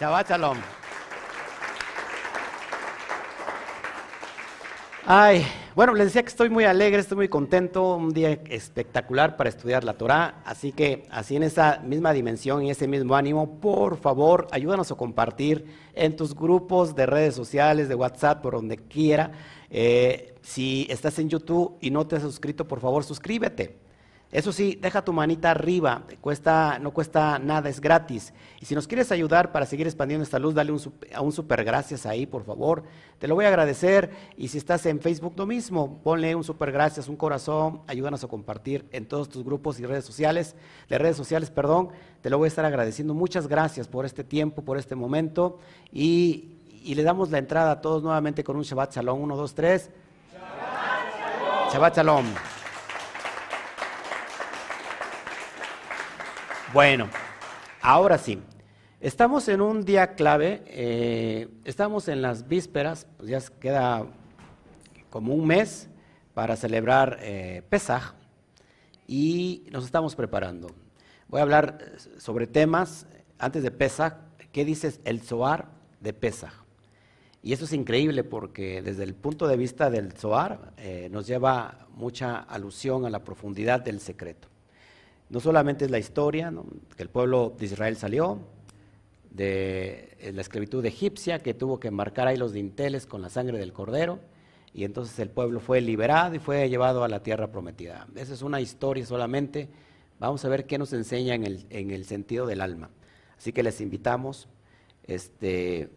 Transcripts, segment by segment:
Shabbat Shalom. Ay, bueno, les decía que estoy muy alegre, estoy muy contento, un día espectacular para estudiar la Torah, así que así en esa misma dimensión y ese mismo ánimo, por favor, ayúdanos a compartir en tus grupos de redes sociales, de WhatsApp, por donde quiera. Eh, si estás en YouTube y no te has suscrito, por favor, suscríbete. Eso sí, deja tu manita arriba, cuesta, no cuesta nada, es gratis. Y si nos quieres ayudar para seguir expandiendo esta luz, dale un, a un super gracias ahí, por favor. Te lo voy a agradecer. Y si estás en Facebook, lo mismo, ponle un super gracias, un corazón, ayúdanos a compartir en todos tus grupos y redes sociales, de redes sociales, perdón. Te lo voy a estar agradeciendo. Muchas gracias por este tiempo, por este momento. Y, le damos la entrada a todos nuevamente con un Shabbat Shalom. Uno, dos, tres. Shabbat. Shabbat Shalom. Bueno, ahora sí, estamos en un día clave, eh, estamos en las vísperas, pues ya queda como un mes para celebrar eh, Pesaj y nos estamos preparando. Voy a hablar sobre temas antes de Pesaj, ¿qué dices el Zohar de Pesaj? Y eso es increíble porque desde el punto de vista del Zohar eh, nos lleva mucha alusión a la profundidad del secreto. No solamente es la historia, que el pueblo de Israel salió de la esclavitud egipcia, que tuvo que marcar ahí los dinteles con la sangre del cordero, y entonces el pueblo fue liberado y fue llevado a la tierra prometida. Esa es una historia solamente. Vamos a ver qué nos enseña en el, en el sentido del alma. Así que les invitamos, este,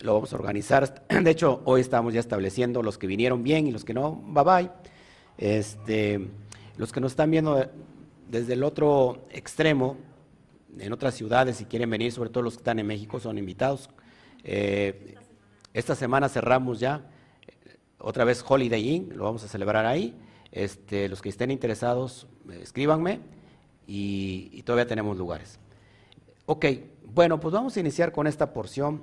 lo vamos a organizar. De hecho, hoy estamos ya estableciendo los que vinieron bien y los que no, bye bye. Este, los que nos están viendo desde el otro extremo, en otras ciudades, si quieren venir, sobre todo los que están en México, son invitados. Eh, esta semana cerramos ya otra vez Holiday Inn, lo vamos a celebrar ahí. Este, los que estén interesados, eh, escríbanme y, todavía tenemos lugares. Ok, bueno, pues vamos a iniciar con esta porción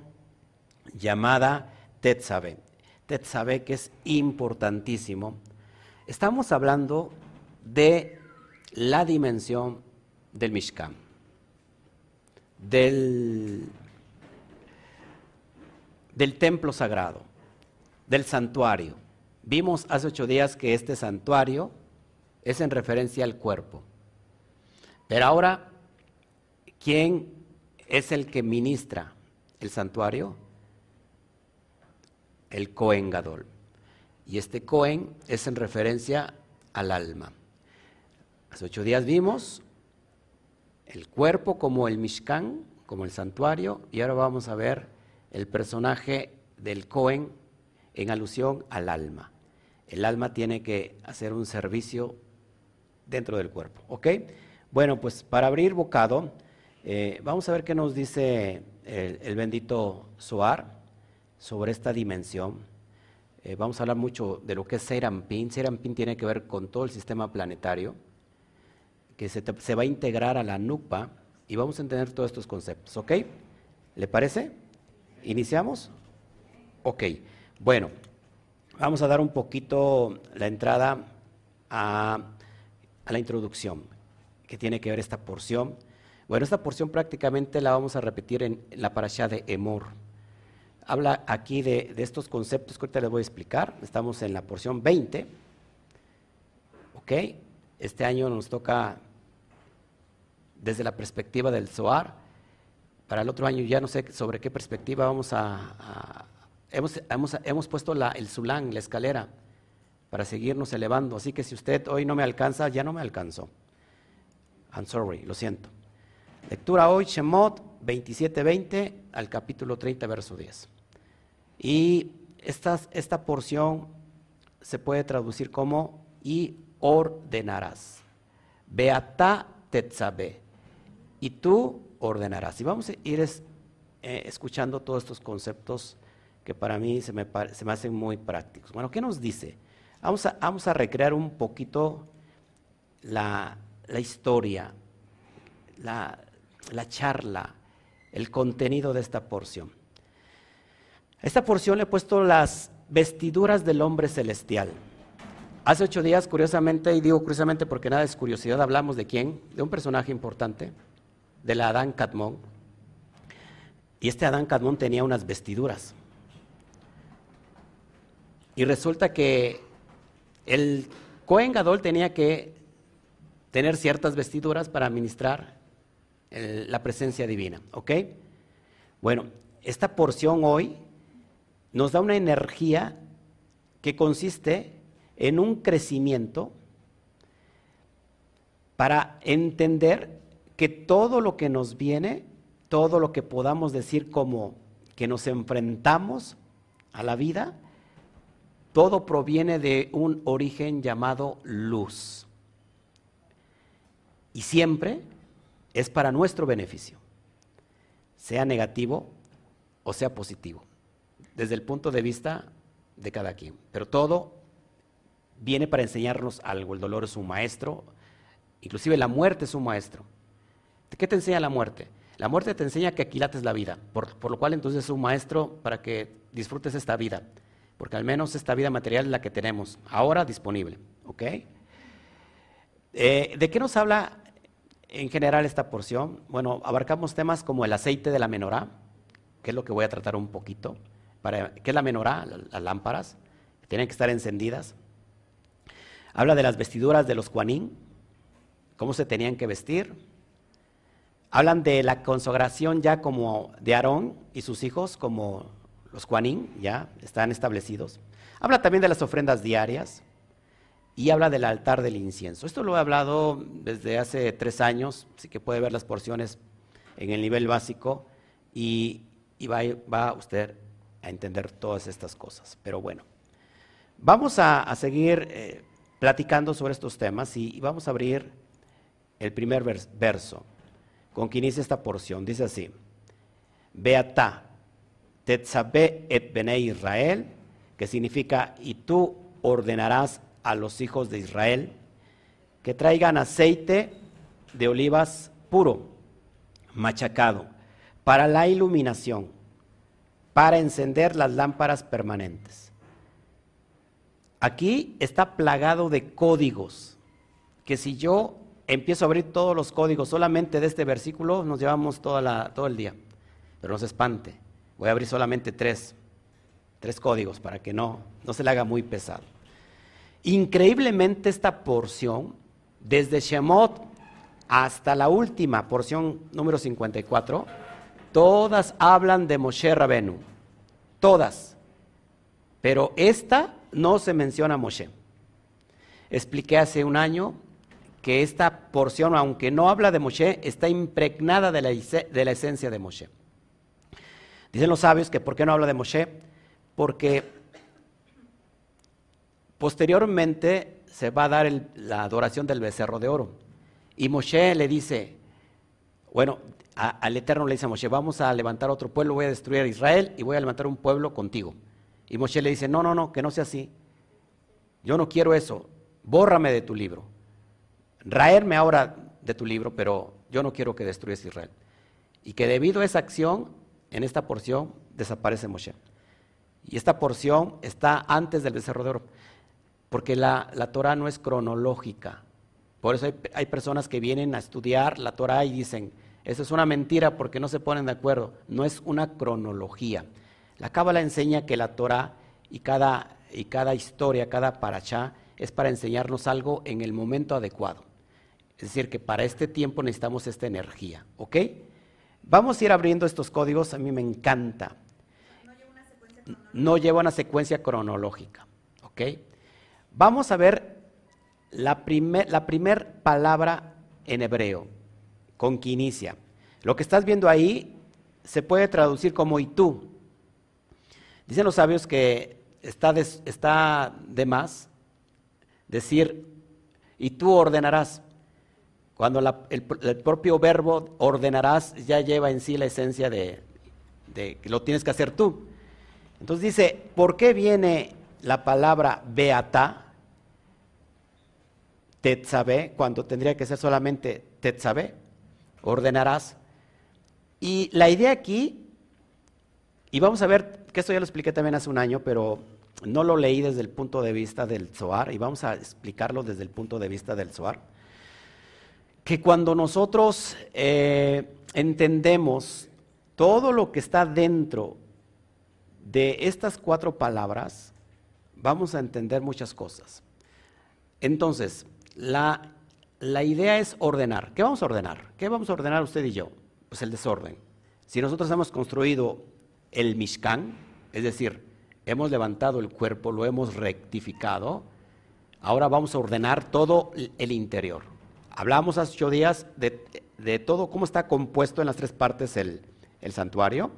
llamada Tetzabe. Tetzabe, que es importantísimo. Estamos hablando de la dimensión del Mishkan, del, del templo sagrado, del santuario. Vimos hace ocho días que este santuario es en referencia al cuerpo. Pero ahora, ¿quién es el que ministra el santuario? El Cohen Gadol. Y este Cohen es en referencia al alma. Hace ocho días vimos el cuerpo como el Mishkan, como el santuario, y ahora vamos a ver el personaje del Cohen en alusión al alma. El alma tiene que hacer un servicio dentro del cuerpo, ¿ok? Bueno, pues para abrir bocado, eh, vamos a ver qué nos dice el, bendito Soar sobre esta dimensión. Eh, vamos a hablar mucho de lo que es Serampin. Serampin tiene que ver con todo el sistema planetario que se, va a integrar a la NUPA y vamos a entender todos estos conceptos, ¿ok? ¿Le parece? ¿Iniciamos? Ok, bueno, vamos a dar un poquito la entrada a, la introducción que tiene que ver esta porción. Bueno, esta porción prácticamente la vamos a repetir en la parasha de Emor. Habla aquí de, de, estos conceptos que ahorita les voy a explicar. Estamos en la porción 20. ¿Ok? Este año nos toca desde la perspectiva del SOAR. Para el otro año ya no sé sobre qué perspectiva vamos a... hemos, hemos, puesto la, el Zulán, la escalera, para seguirnos elevando. Así que si usted hoy no me alcanza, ya no me alcanzó. I'm sorry, lo siento. Lectura hoy, Shemot 27:20 al capítulo 30, verso 10. Y esta, esta porción se puede traducir como y ordenarás. Beata tetzabe y tú ordenarás. Y vamos a ir eh, escuchando todos estos conceptos que para mí se me, se me, hacen muy prácticos. Bueno, ¿qué nos dice? Vamos a, vamos a recrear un poquito la, la historia, la, la charla, el contenido de esta porción. A esta porción le he puesto las vestiduras del hombre celestial. Hace ocho días, curiosamente, y digo curiosamente porque nada es curiosidad, hablamos de quién, de un personaje importante, de la Adán Catmón. Y este Adán Cadmón tenía unas vestiduras. Y resulta que el Cohen Gadol tenía que tener ciertas vestiduras para administrar la presencia divina. ¿Ok? Bueno, esta porción hoy nos da una energía que consiste en un crecimiento para entender que todo lo que nos viene, todo lo que podamos decir como que nos enfrentamos a la vida, todo proviene de un origen llamado luz. Y siempre es para nuestro beneficio, sea negativo o sea positivo, desde el punto de vista de cada quien. Pero todo viene para enseñarnos algo. El dolor es un maestro, inclusive la muerte es un maestro. ¿Qué te enseña la muerte? La muerte te enseña que aquilates la vida, por, lo cual entonces es un maestro para que disfrutes esta vida, porque al menos esta vida material es la que tenemos ahora disponible. ¿ok? Eh, ¿De qué nos habla en general esta porción? Bueno, abarcamos temas como el aceite de la menorá, que es lo que voy a tratar un poquito. Para, ¿Qué es la menorá? Las lámparas, tienen que estar encendidas. Habla de las vestiduras de los cuanín, cómo se tenían que vestir. Hablan de la consagración ya como de Aarón y sus hijos como los cuanín, ya están establecidos. Habla también de las ofrendas diarias y habla del altar del incienso. Esto lo he hablado desde hace tres años, así que puede ver las porciones en el nivel básico y, va, usted a entender todas estas cosas. Pero bueno, vamos a, seguir eh, platicando sobre estos temas y, vamos a abrir el primer verso con que inicia esta porción. Dice así, Beata, Tetzabe et Bene Israel, que significa, y tú ordenarás a los hijos de Israel que traigan aceite de olivas puro, machacado, para la iluminación, para encender las lámparas permanentes. Aquí está plagado de códigos, que si yo empiezo a abrir todos los códigos solamente de este versículo, nos llevamos toda la, todo el día. Pero no se espante, voy a abrir solamente tres, tres códigos para que no, no se le haga muy pesado. Increíblemente esta porción, desde Shemot hasta la última porción número 54, todas hablan de Moshe Rabenu, todas. Pero esta no se menciona a Moshe. Expliqué hace un año que esta porción, aunque no habla de Moshe, está impregnada de la, de la esencia de Moshe. Dicen los sabios que ¿por qué no habla de Moshe? Porque posteriormente se va a dar la adoración del becerro de oro. Y Moshe le dice, bueno, al Eterno le dice a Moshe, vamos a levantar otro pueblo, voy a destruir a Israel y voy a levantar un pueblo contigo. Y Moshe le dice, no, no, no, que no sea así. Yo no quiero eso, bórrame de tu libro. Raerme ahora de tu libro, pero yo no quiero que destruyas Israel. Y que debido a esa acción, en esta porción, desaparece Moshe. Y esta porción está antes del becerro de oro, porque la, la Torah no es cronológica. Por eso hay, personas que vienen a estudiar la Torah y dicen, eso es una mentira porque no se ponen de acuerdo. No es una cronología. La Cábala enseña que la Torah y cada, y cada historia, cada parachá, es para enseñarnos algo en el momento adecuado. Es decir, que para este tiempo necesitamos esta energía, ¿ok? Vamos a ir abriendo estos códigos, a mí me encanta. No lleva una secuencia cronológica, ¿ok? Vamos a ver la primera la primer palabra en hebreo, con que inicia. Lo que estás viendo ahí se puede traducir como y tú. Dicen los sabios que está está de más decir y tú ordenarás. Cuando el, propio verbo ordenarás ya lleva en sí la esencia de, que lo tienes que hacer tú. Entonces dice, ¿por qué viene la palabra beata? Tetzabe, cuando tendría que ser solamente tetzabe, ordenarás. Y la idea aquí, y vamos a ver, que esto ya lo expliqué también hace un año, pero no lo leí desde el punto de vista del Zohar, y vamos a explicarlo desde el punto de vista del Zohar que cuando nosotros eh, entendemos todo lo que está dentro de estas cuatro palabras, vamos a entender muchas cosas. Entonces, la, la idea es ordenar. ¿Qué vamos a ordenar? ¿Qué vamos a ordenar usted y yo? Pues el desorden. Si nosotros hemos construido el Mishkan, es decir, hemos levantado el cuerpo, lo hemos rectificado, ahora vamos a ordenar todo el interior. Hablamos hace ocho días de, todo cómo está compuesto en las tres partes el, santuario.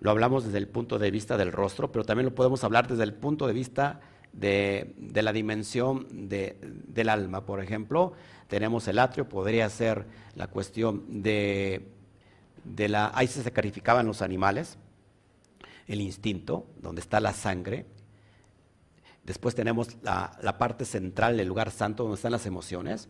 Lo hablamos desde el punto de vista del rostro, pero también lo podemos hablar desde el punto de vista de, la dimensión del alma. Por ejemplo, tenemos el atrio, podría ser la cuestión de, de la... Ahí se sacrificaban los animales, el instinto, donde está la sangre. Después tenemos la, parte central del lugar santo, donde están las emociones.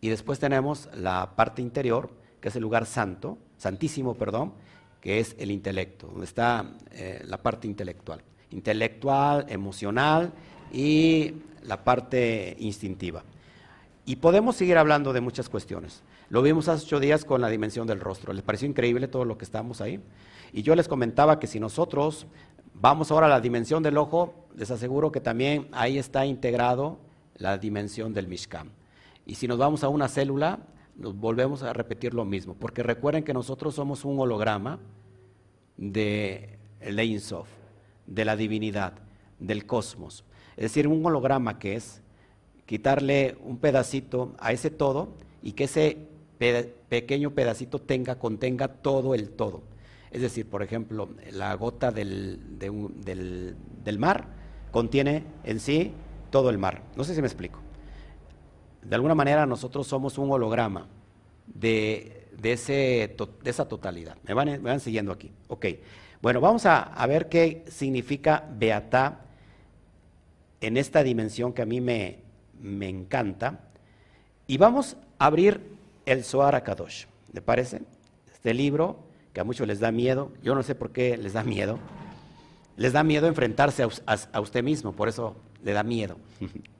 Y después tenemos la parte interior, que es el lugar santo, santísimo, perdón, que es el intelecto, donde está eh, la parte intelectual. Intelectual, emocional y la parte instintiva. Y podemos seguir hablando de muchas cuestiones. Lo vimos hace ocho días con la dimensión del rostro. ¿Les pareció increíble todo lo que estamos ahí? Y yo les comentaba que si nosotros vamos ahora a la dimensión del ojo, les aseguro que también ahí está integrado la dimensión del Mishkan. Y si nos vamos a una célula, nos volvemos a repetir lo mismo, porque recuerden que nosotros somos un holograma de Ein Sof, de la divinidad, del cosmos. Es decir, un holograma que es quitarle un pedacito a ese todo y que ese pequeño pedacito tenga, contenga todo el todo. Es decir, por ejemplo, la gota del, del, mar contiene en sí todo el mar. No sé si me explico. De alguna manera nosotros somos un holograma de, ese, de esa totalidad. ¿Me van, van, siguiendo aquí? Ok. Bueno, vamos a, a, ver qué significa Beatá en esta dimensión que a mí me, me encanta. Y vamos a abrir el Zohar Kadosh. ¿Le parece? Este libro que a muchos les da miedo, yo no sé por qué les da miedo, les da miedo enfrentarse a, usted mismo, por eso le da miedo.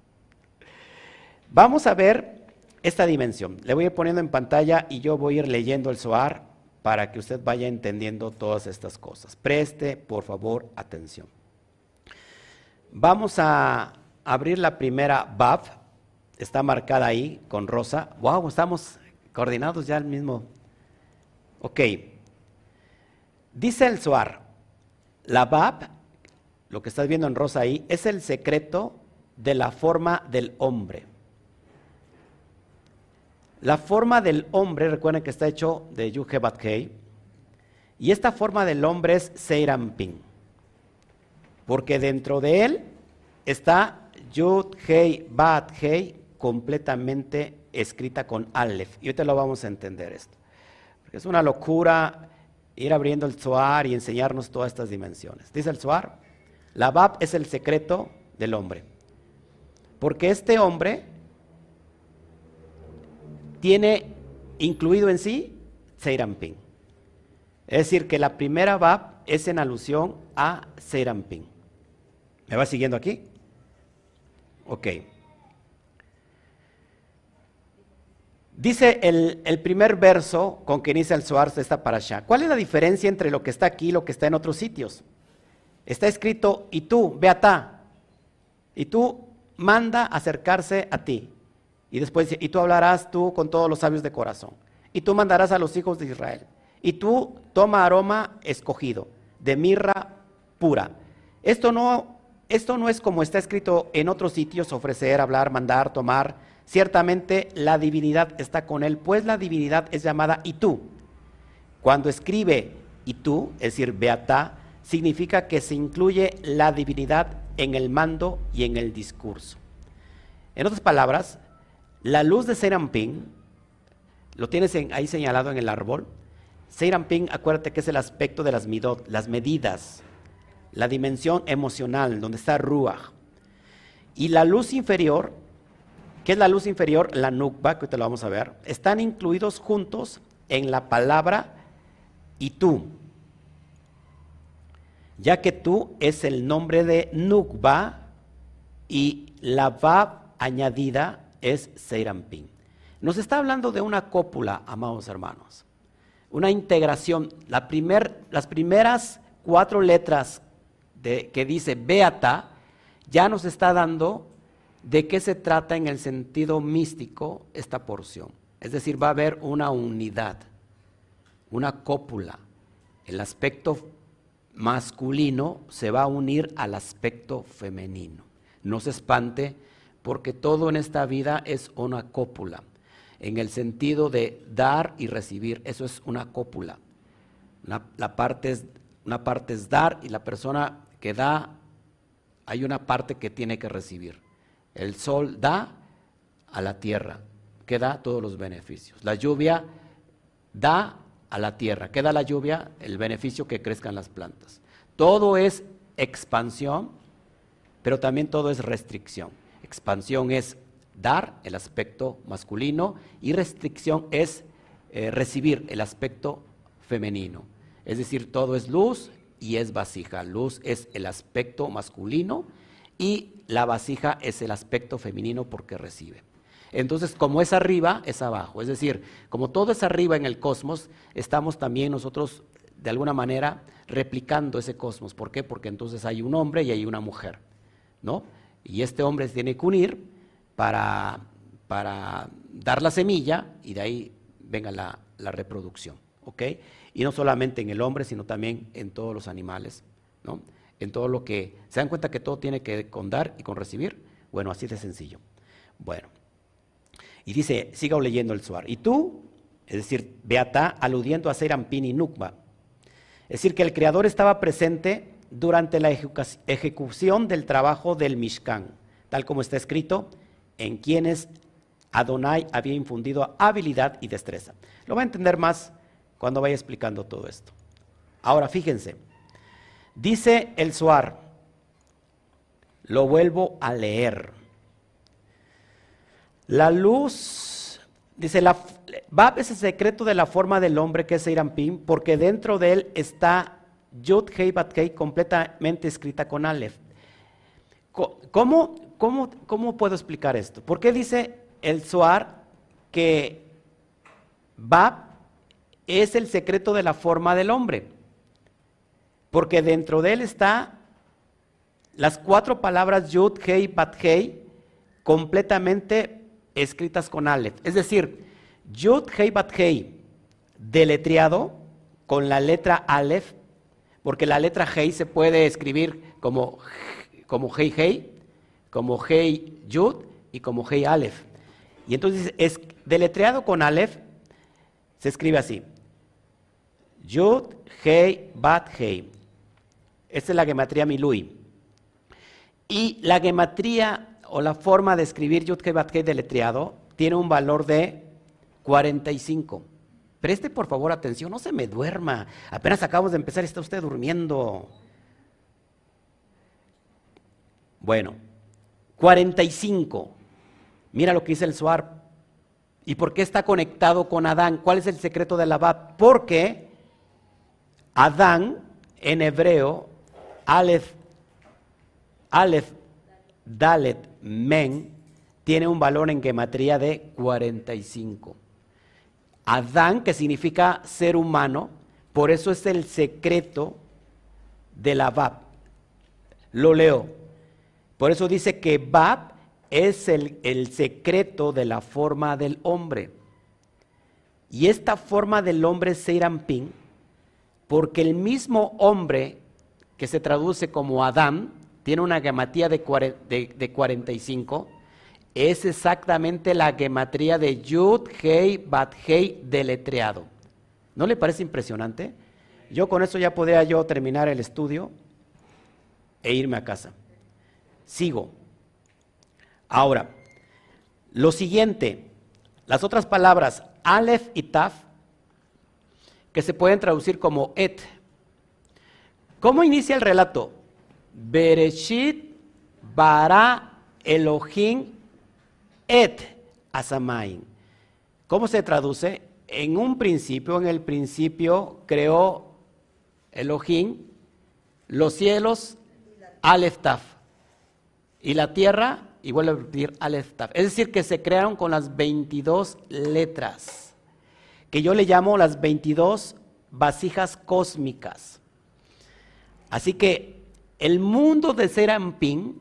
Vamos a ver esta dimensión. Le voy a ir poniendo en pantalla y yo voy a ir leyendo el SOAR para que usted vaya entendiendo todas estas cosas. Preste, por favor, atención. Vamos a abrir la primera BAF, está marcada ahí con rosa. Wow, estamos coordinados ya al mismo. Ok, Dice el Suar, la Bab, lo que estás viendo en rosa ahí, es el secreto de la forma del hombre. La forma del hombre, recuerden que está hecho de Yuhebat y esta forma del hombre es Seirampin, porque dentro de él está Yud Hei Bat Hei completamente escrita con Aleph. Y ahorita lo vamos a entender esto. Porque es una locura ir abriendo el Zohar y enseñarnos todas estas dimensiones. Dice el Zohar, la Bab es el secreto del hombre. Porque este hombre tiene incluido en sí Seirampin. Es decir, que la primera Bab es en alusión a Seirampin. ¿Me va siguiendo aquí? Ok. Dice el, primer verso con que inicia el Zohar de esta allá. ¿Cuál es la diferencia entre lo que está aquí y lo que está en otros sitios? Está escrito, y tú, Beatá, y tú manda acercarse a ti. Y después dice, y tú hablarás tú con todos los sabios de corazón. Y tú mandarás a los hijos de Israel. Y tú toma aroma escogido, de mirra pura. Esto no, esto no es como está escrito en otros sitios, ofrecer, hablar, mandar, tomar ciertamente la divinidad está con él, pues la divinidad es llamada y tú. Cuando escribe y tú, es decir, beata, significa que se incluye la divinidad en el mando y en el discurso. En otras palabras, la luz de Serampín, lo tienes ahí señalado en el árbol. Serampín, acuérdate que es el aspecto de las midot, las medidas, la dimensión emocional, donde está Ruach. Y la luz inferior ¿Qué es la luz inferior? La nukba, que te lo vamos a ver. Están incluidos juntos en la palabra y tú. Ya que tú es el nombre de nukba y la va añadida es Seirampin. Nos está hablando de una cópula, amados hermanos. una integración. las primeras cuatro letras de, que dice Beata ya nos está dando de qué se trata en el sentido místico esta porción. Es decir, va a haber una unidad, una cópula. El aspecto masculino se va a unir al aspecto femenino. No se espante porque todo en esta vida es una cópula, en el sentido de dar y recibir, eso es una cópula. la parte es, una parte es dar y la persona que da, hay una parte que tiene que recibir. El sol da a la tierra, que da todos los beneficios. La lluvia da a la tierra. ¿Qué da la lluvia? El beneficio que crezcan las plantas. Todo es expansión, pero también todo es restricción. Expansión es dar, el aspecto masculino, y restricción es eh, recibir, el aspecto femenino. Es decir, todo es luz y es vasija. Luz es el aspecto masculino y la vasija es el aspecto femenino porque recibe. Entonces, como es arriba, es abajo. Es decir, como todo es arriba en el cosmos, estamos también nosotros, de alguna manera, replicando ese cosmos. ¿Por qué? Porque entonces hay un hombre y hay una mujer. ¿no? Y este hombre se tiene que unir para, para dar la semilla y de ahí venga la, la reproducción. ¿ok? Y no solamente en el hombre, sino también en todos los animales. ¿no? En todo lo que... ¿Se dan cuenta que todo tiene que con dar y con recibir? Bueno, así de sencillo. Bueno. Y dice, siga leyendo el Suar. Y tú, es decir, Beata, aludiendo a Serampin y Nukba. Es decir, que el Creador estaba presente durante la ejecución del trabajo del Mishkan, tal como está escrito, en quienes Adonai había infundido habilidad y destreza. Lo va a entender más cuando vaya explicando todo esto. Ahora, fíjense, dice el Suar, lo vuelvo a leer. La luz, dice, la, va ese secreto de la forma del hombre que es Pim, porque dentro de él está Yud Hei Bat Hei completamente escrita con Aleph. ¿Cómo, puedo explicar esto? ¿Por qué dice el Zohar que Bab es el secreto de la forma del hombre? Porque dentro de él está las cuatro palabras Yud Hei Bat Hei completamente escritas con Aleph. Es decir, Yud Hei Bat Hei deletreado con la letra Aleph porque la letra Hei se puede escribir como, como Hei Hei, como Hei Yud y como Hei Aleph. Y entonces es deletreado con Aleph, se escribe así. Yud, Hei, Bat, Hei. Esta es la gematría Milui. Y la gematría o la forma de escribir Yud, Hei, Bat, Hei deletreado tiene un valor de 45. Preste por favor atención, no se me duerma. Apenas acabamos de empezar está usted durmiendo. Bueno, 45. Mira lo que dice el Suar. ¿Y por qué está conectado con Adán? ¿Cuál es el secreto de la Bab? Porque Adán en hebreo, Aleph, Aleph, Dalet, Men, tiene un valor en gematría de 45. Adán, que significa ser humano, por eso es el secreto de la Bab. Lo leo. Por eso dice que Bab es el, el secreto de la forma del hombre. Y esta forma del hombre es Seirampin, porque el mismo hombre que se traduce como Adán, tiene una gamatía de, de, de 45, es exactamente la gematría de Yud, Hei, Bat, Hei deletreado. ¿No le parece impresionante? Yo con eso ya podría yo terminar el estudio e irme a casa. Sigo. Ahora, lo siguiente, las otras palabras, Aleph y Taf, que se pueden traducir como et. ¿Cómo inicia el relato? Bereshit bara Elohim et asamain. ¿Cómo se traduce? En un principio, en el principio, creó Elohim los cielos, Aleph Taf, y la tierra, y vuelve a repetir Aleph Taf. Es decir, que se crearon con las 22 letras. que yo le llamo las 22 vasijas cósmicas. Así que el mundo de Serampín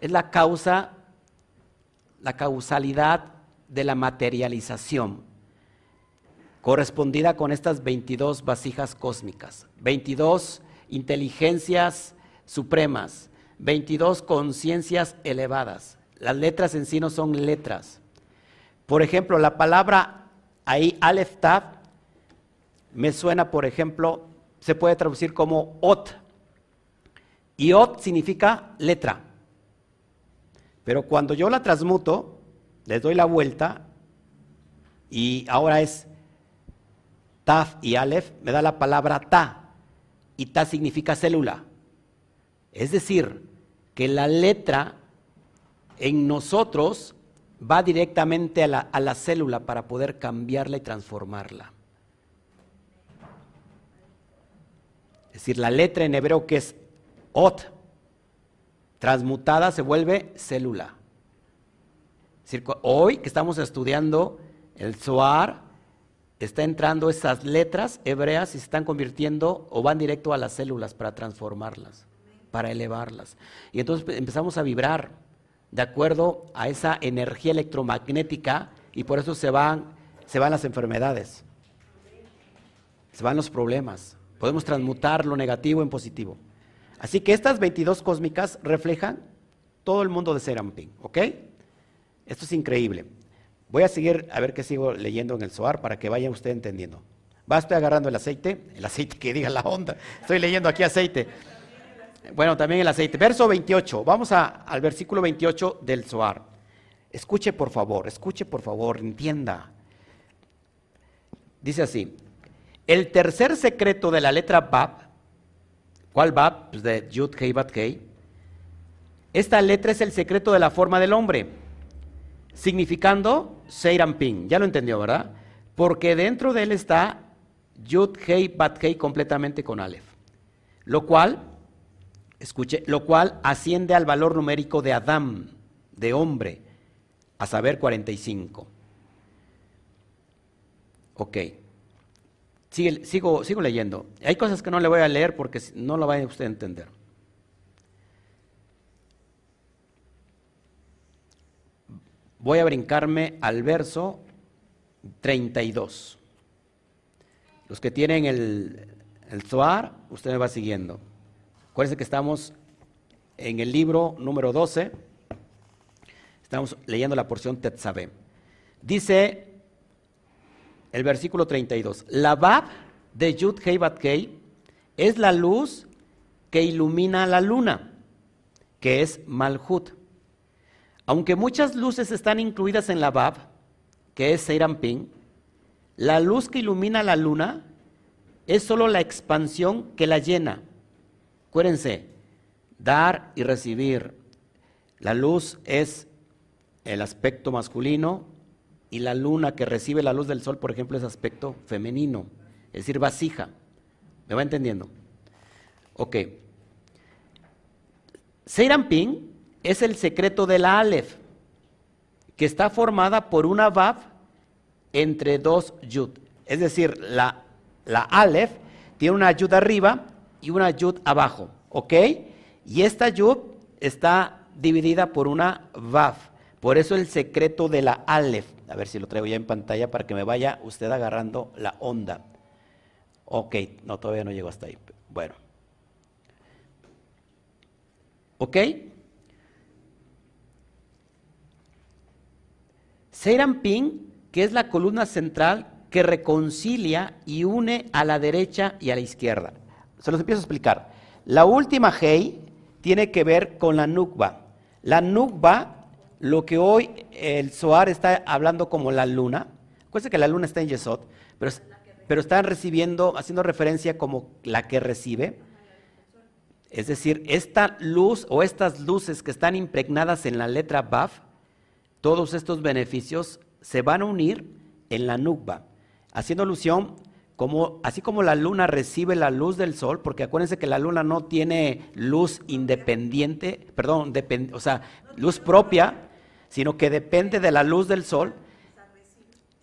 es la causa, la causalidad de la materialización, correspondida con estas 22 vasijas cósmicas, 22 inteligencias supremas, 22 conciencias elevadas. Las letras en sí no son letras. Por ejemplo, la palabra ahí, Aleph Tav, me suena, por ejemplo, se puede traducir como Ot. Y Ot significa letra. Pero cuando yo la transmuto, les doy la vuelta y ahora es Taf y Aleph, me da la palabra Ta. Y Ta significa célula. Es decir, que la letra en nosotros va directamente a la, a la célula para poder cambiarla y transformarla. Es decir, la letra en hebreo que es ot, transmutada se vuelve célula. Hoy que estamos estudiando el Zohar, está entrando esas letras hebreas y se están convirtiendo o van directo a las células para transformarlas, para elevarlas. Y entonces empezamos a vibrar de acuerdo a esa energía electromagnética y por eso se van, se van las enfermedades, se van los problemas. Podemos transmutar lo negativo en positivo. Así que estas 22 cósmicas reflejan todo el mundo de Serampín, ¿ok? Esto es increíble. Voy a seguir a ver qué sigo leyendo en el SOAR para que vaya usted entendiendo. Va, estoy agarrando el aceite, el aceite que diga la onda. Estoy leyendo aquí aceite. Bueno, también el aceite. Verso 28. Vamos al versículo 28 del SOAR. Escuche por favor, escuche por favor, entienda. Dice así, el tercer secreto de la letra Bab, ¿cuál Bab? Pues de Yud Hei Bat Hei. Esta letra es el secreto de la forma del hombre, significando Seirampin. Ya lo entendió, ¿verdad? Porque dentro de él está Yud Hei Bat Hei completamente con Aleph. Lo cual, escuche, lo cual asciende al valor numérico de Adam, de hombre, a saber 45. Ok sigo, leyendo. Hay cosas que no le voy a leer porque no lo va a usted entender. Voy a brincarme al verso 32. Los que tienen el, el Zohar, usted me va siguiendo. Acuérdense que estamos en el libro número 12. Estamos leyendo la porción Tetzabé. Dice el versículo 32. La Bab de Yud Hei Bat es la luz que ilumina la luna, que es Malhut. Aunque muchas luces están incluidas en la Bab, que es Seirampin, la luz que ilumina la luna es solo la expansión que la llena. Acuérdense, dar y recibir. La luz es el aspecto masculino, y la luna que recibe la luz del sol, por ejemplo, es aspecto femenino, es decir, vasija. ¿Me va entendiendo? Ok. Seirampin es el secreto de la Aleph, que está formada por una Vav entre dos Yud. Es decir, la, la Aleph tiene una Yud arriba y una Yud abajo. ¿Ok? Y esta Yud está dividida por una Vav. Por eso el secreto de la Aleph. A ver si lo traigo ya en pantalla para que me vaya usted agarrando la onda. Ok, no, todavía no llego hasta ahí. Bueno. ¿Ok? Ping, que es la columna central que reconcilia y une a la derecha y a la izquierda. Se los empiezo a explicar. La última Hei tiene que ver con la Nukba. La Nukba lo que hoy el Zohar está hablando como la luna, acuérdense que la luna está en Yesod, pero, pero están recibiendo, haciendo referencia como la que recibe. Es decir, esta luz o estas luces que están impregnadas en la letra Baf, todos estos beneficios se van a unir en la Nukba, haciendo alusión como, así como la luna recibe la luz del sol, porque acuérdense que la luna no tiene luz independiente, perdón, o sea, luz propia, sino que depende de la luz del sol.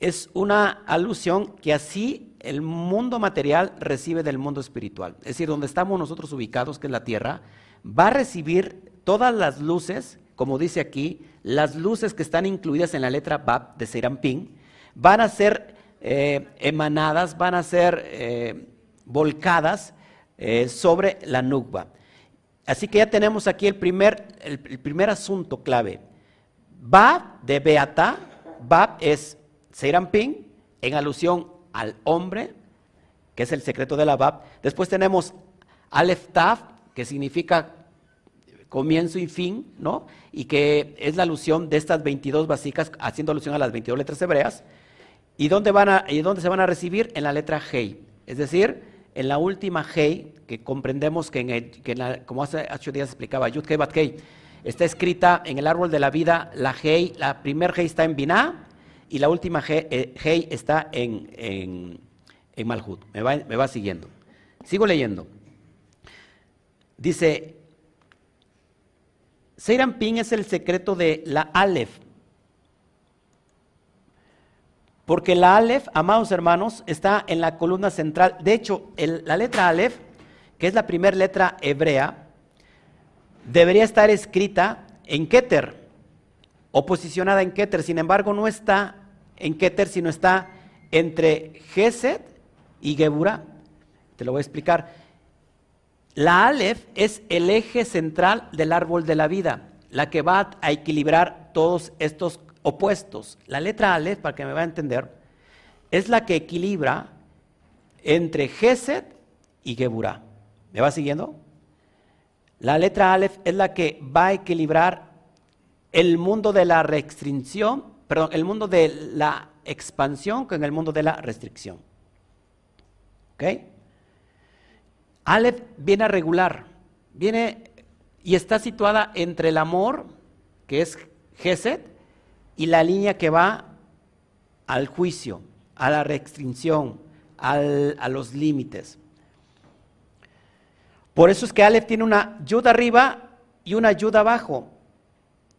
es una alusión que así el mundo material recibe del mundo espiritual. Es decir, donde estamos nosotros ubicados, que es la tierra, va a recibir todas las luces, como dice aquí, las luces que están incluidas en la letra Bab de Serampín, van a ser eh, emanadas, van a ser eh, volcadas eh, sobre la Nukba. Así que ya tenemos aquí el primer, el, primer asunto clave. Bab de Beata, Bab es Serampín, en alusión al hombre, que es el secreto de la Bab. Después tenemos Aleph Taf, que significa comienzo y fin, ¿no? Y que es la alusión de estas 22 básicas, haciendo alusión a las 22 letras hebreas. ¿Y dónde, van a, y dónde se van a recibir? En la letra Hei. Es decir, en la última Hei, que comprendemos que, en como hace ocho días explicaba, Yud Hei Bat Hei, está escrita en el árbol de la vida, la Hei, la primer Hei está en Binah y la última Hei, eh, está en, en, en Malhut. Me va, me va siguiendo. Sigo leyendo. Dice, Ping es el secreto de la Aleph. Porque la Aleph, amados hermanos, está en la columna central. De hecho, la letra Aleph, que es la primera letra hebrea, debería estar escrita en Keter o posicionada en Keter. Sin embargo, no está en Keter, sino está entre Geset y Geburah. Te lo voy a explicar. La Aleph es el eje central del árbol de la vida, la que va a equilibrar todos estos opuestos. La letra Aleph, para que me va a entender, es la que equilibra entre Geset y Geburah. ¿Me va siguiendo? La letra Aleph es la que va a equilibrar el mundo de la restricción, perdón, el mundo de la expansión con el mundo de la restricción. ¿Ok? Aleph viene a regular, viene y está situada entre el amor, que es Geset, y la línea que va al juicio, a la restricción, a los límites. Por eso es que Aleph tiene una ayuda arriba y una ayuda abajo.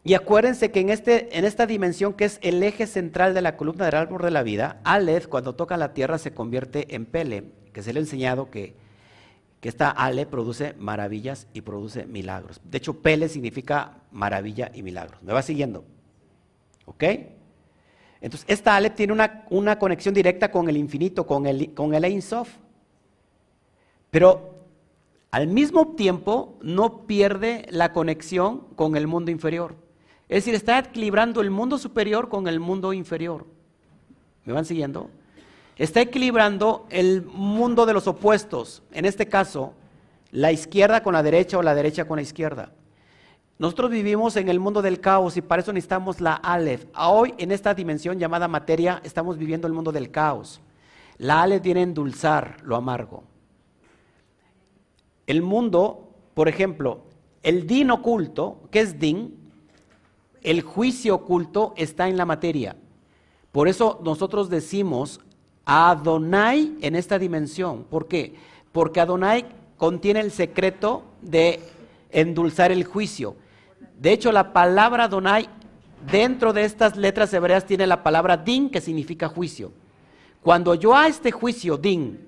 Y acuérdense que en, este, en esta dimensión que es el eje central de la columna del árbol de la vida, Aleph cuando toca la tierra se convierte en Pele, que se le ha enseñado que, que esta Ale produce maravillas y produce milagros. De hecho, Pele significa maravilla y milagros. ¿Me va siguiendo? ¿Ok? Entonces, esta Aleph tiene una, conexión directa con el infinito, con el, con el Ein Sof. Pero al mismo tiempo no pierde la conexión con el mundo inferior. Es decir, está equilibrando el mundo superior con el mundo inferior. ¿Me van siguiendo? Está equilibrando el mundo de los opuestos. En este caso, la izquierda con la derecha o la derecha con la izquierda. Nosotros vivimos en el mundo del caos y para eso necesitamos la Aleph. Hoy en esta dimensión llamada materia estamos viviendo el mundo del caos. La Aleph viene a endulzar lo amargo. El mundo, por ejemplo, el din oculto, ¿qué es din? El juicio oculto está en la materia. Por eso nosotros decimos Adonai en esta dimensión. ¿Por qué? Porque Adonai contiene el secreto de endulzar el juicio. De hecho, la palabra Donai dentro de estas letras hebreas tiene la palabra din, que significa juicio. Cuando yo a este juicio, din,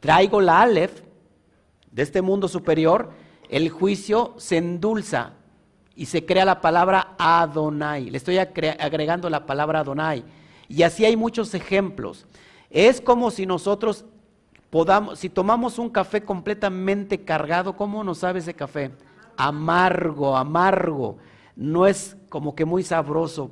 traigo la Aleph de este mundo superior, el juicio se endulza y se crea la palabra Adonai. Le estoy agregando la palabra Adonai. Y así hay muchos ejemplos. Es como si nosotros podamos, si tomamos un café completamente cargado, ¿cómo nos sabe ese café? Amargo, amargo. No es como que muy sabroso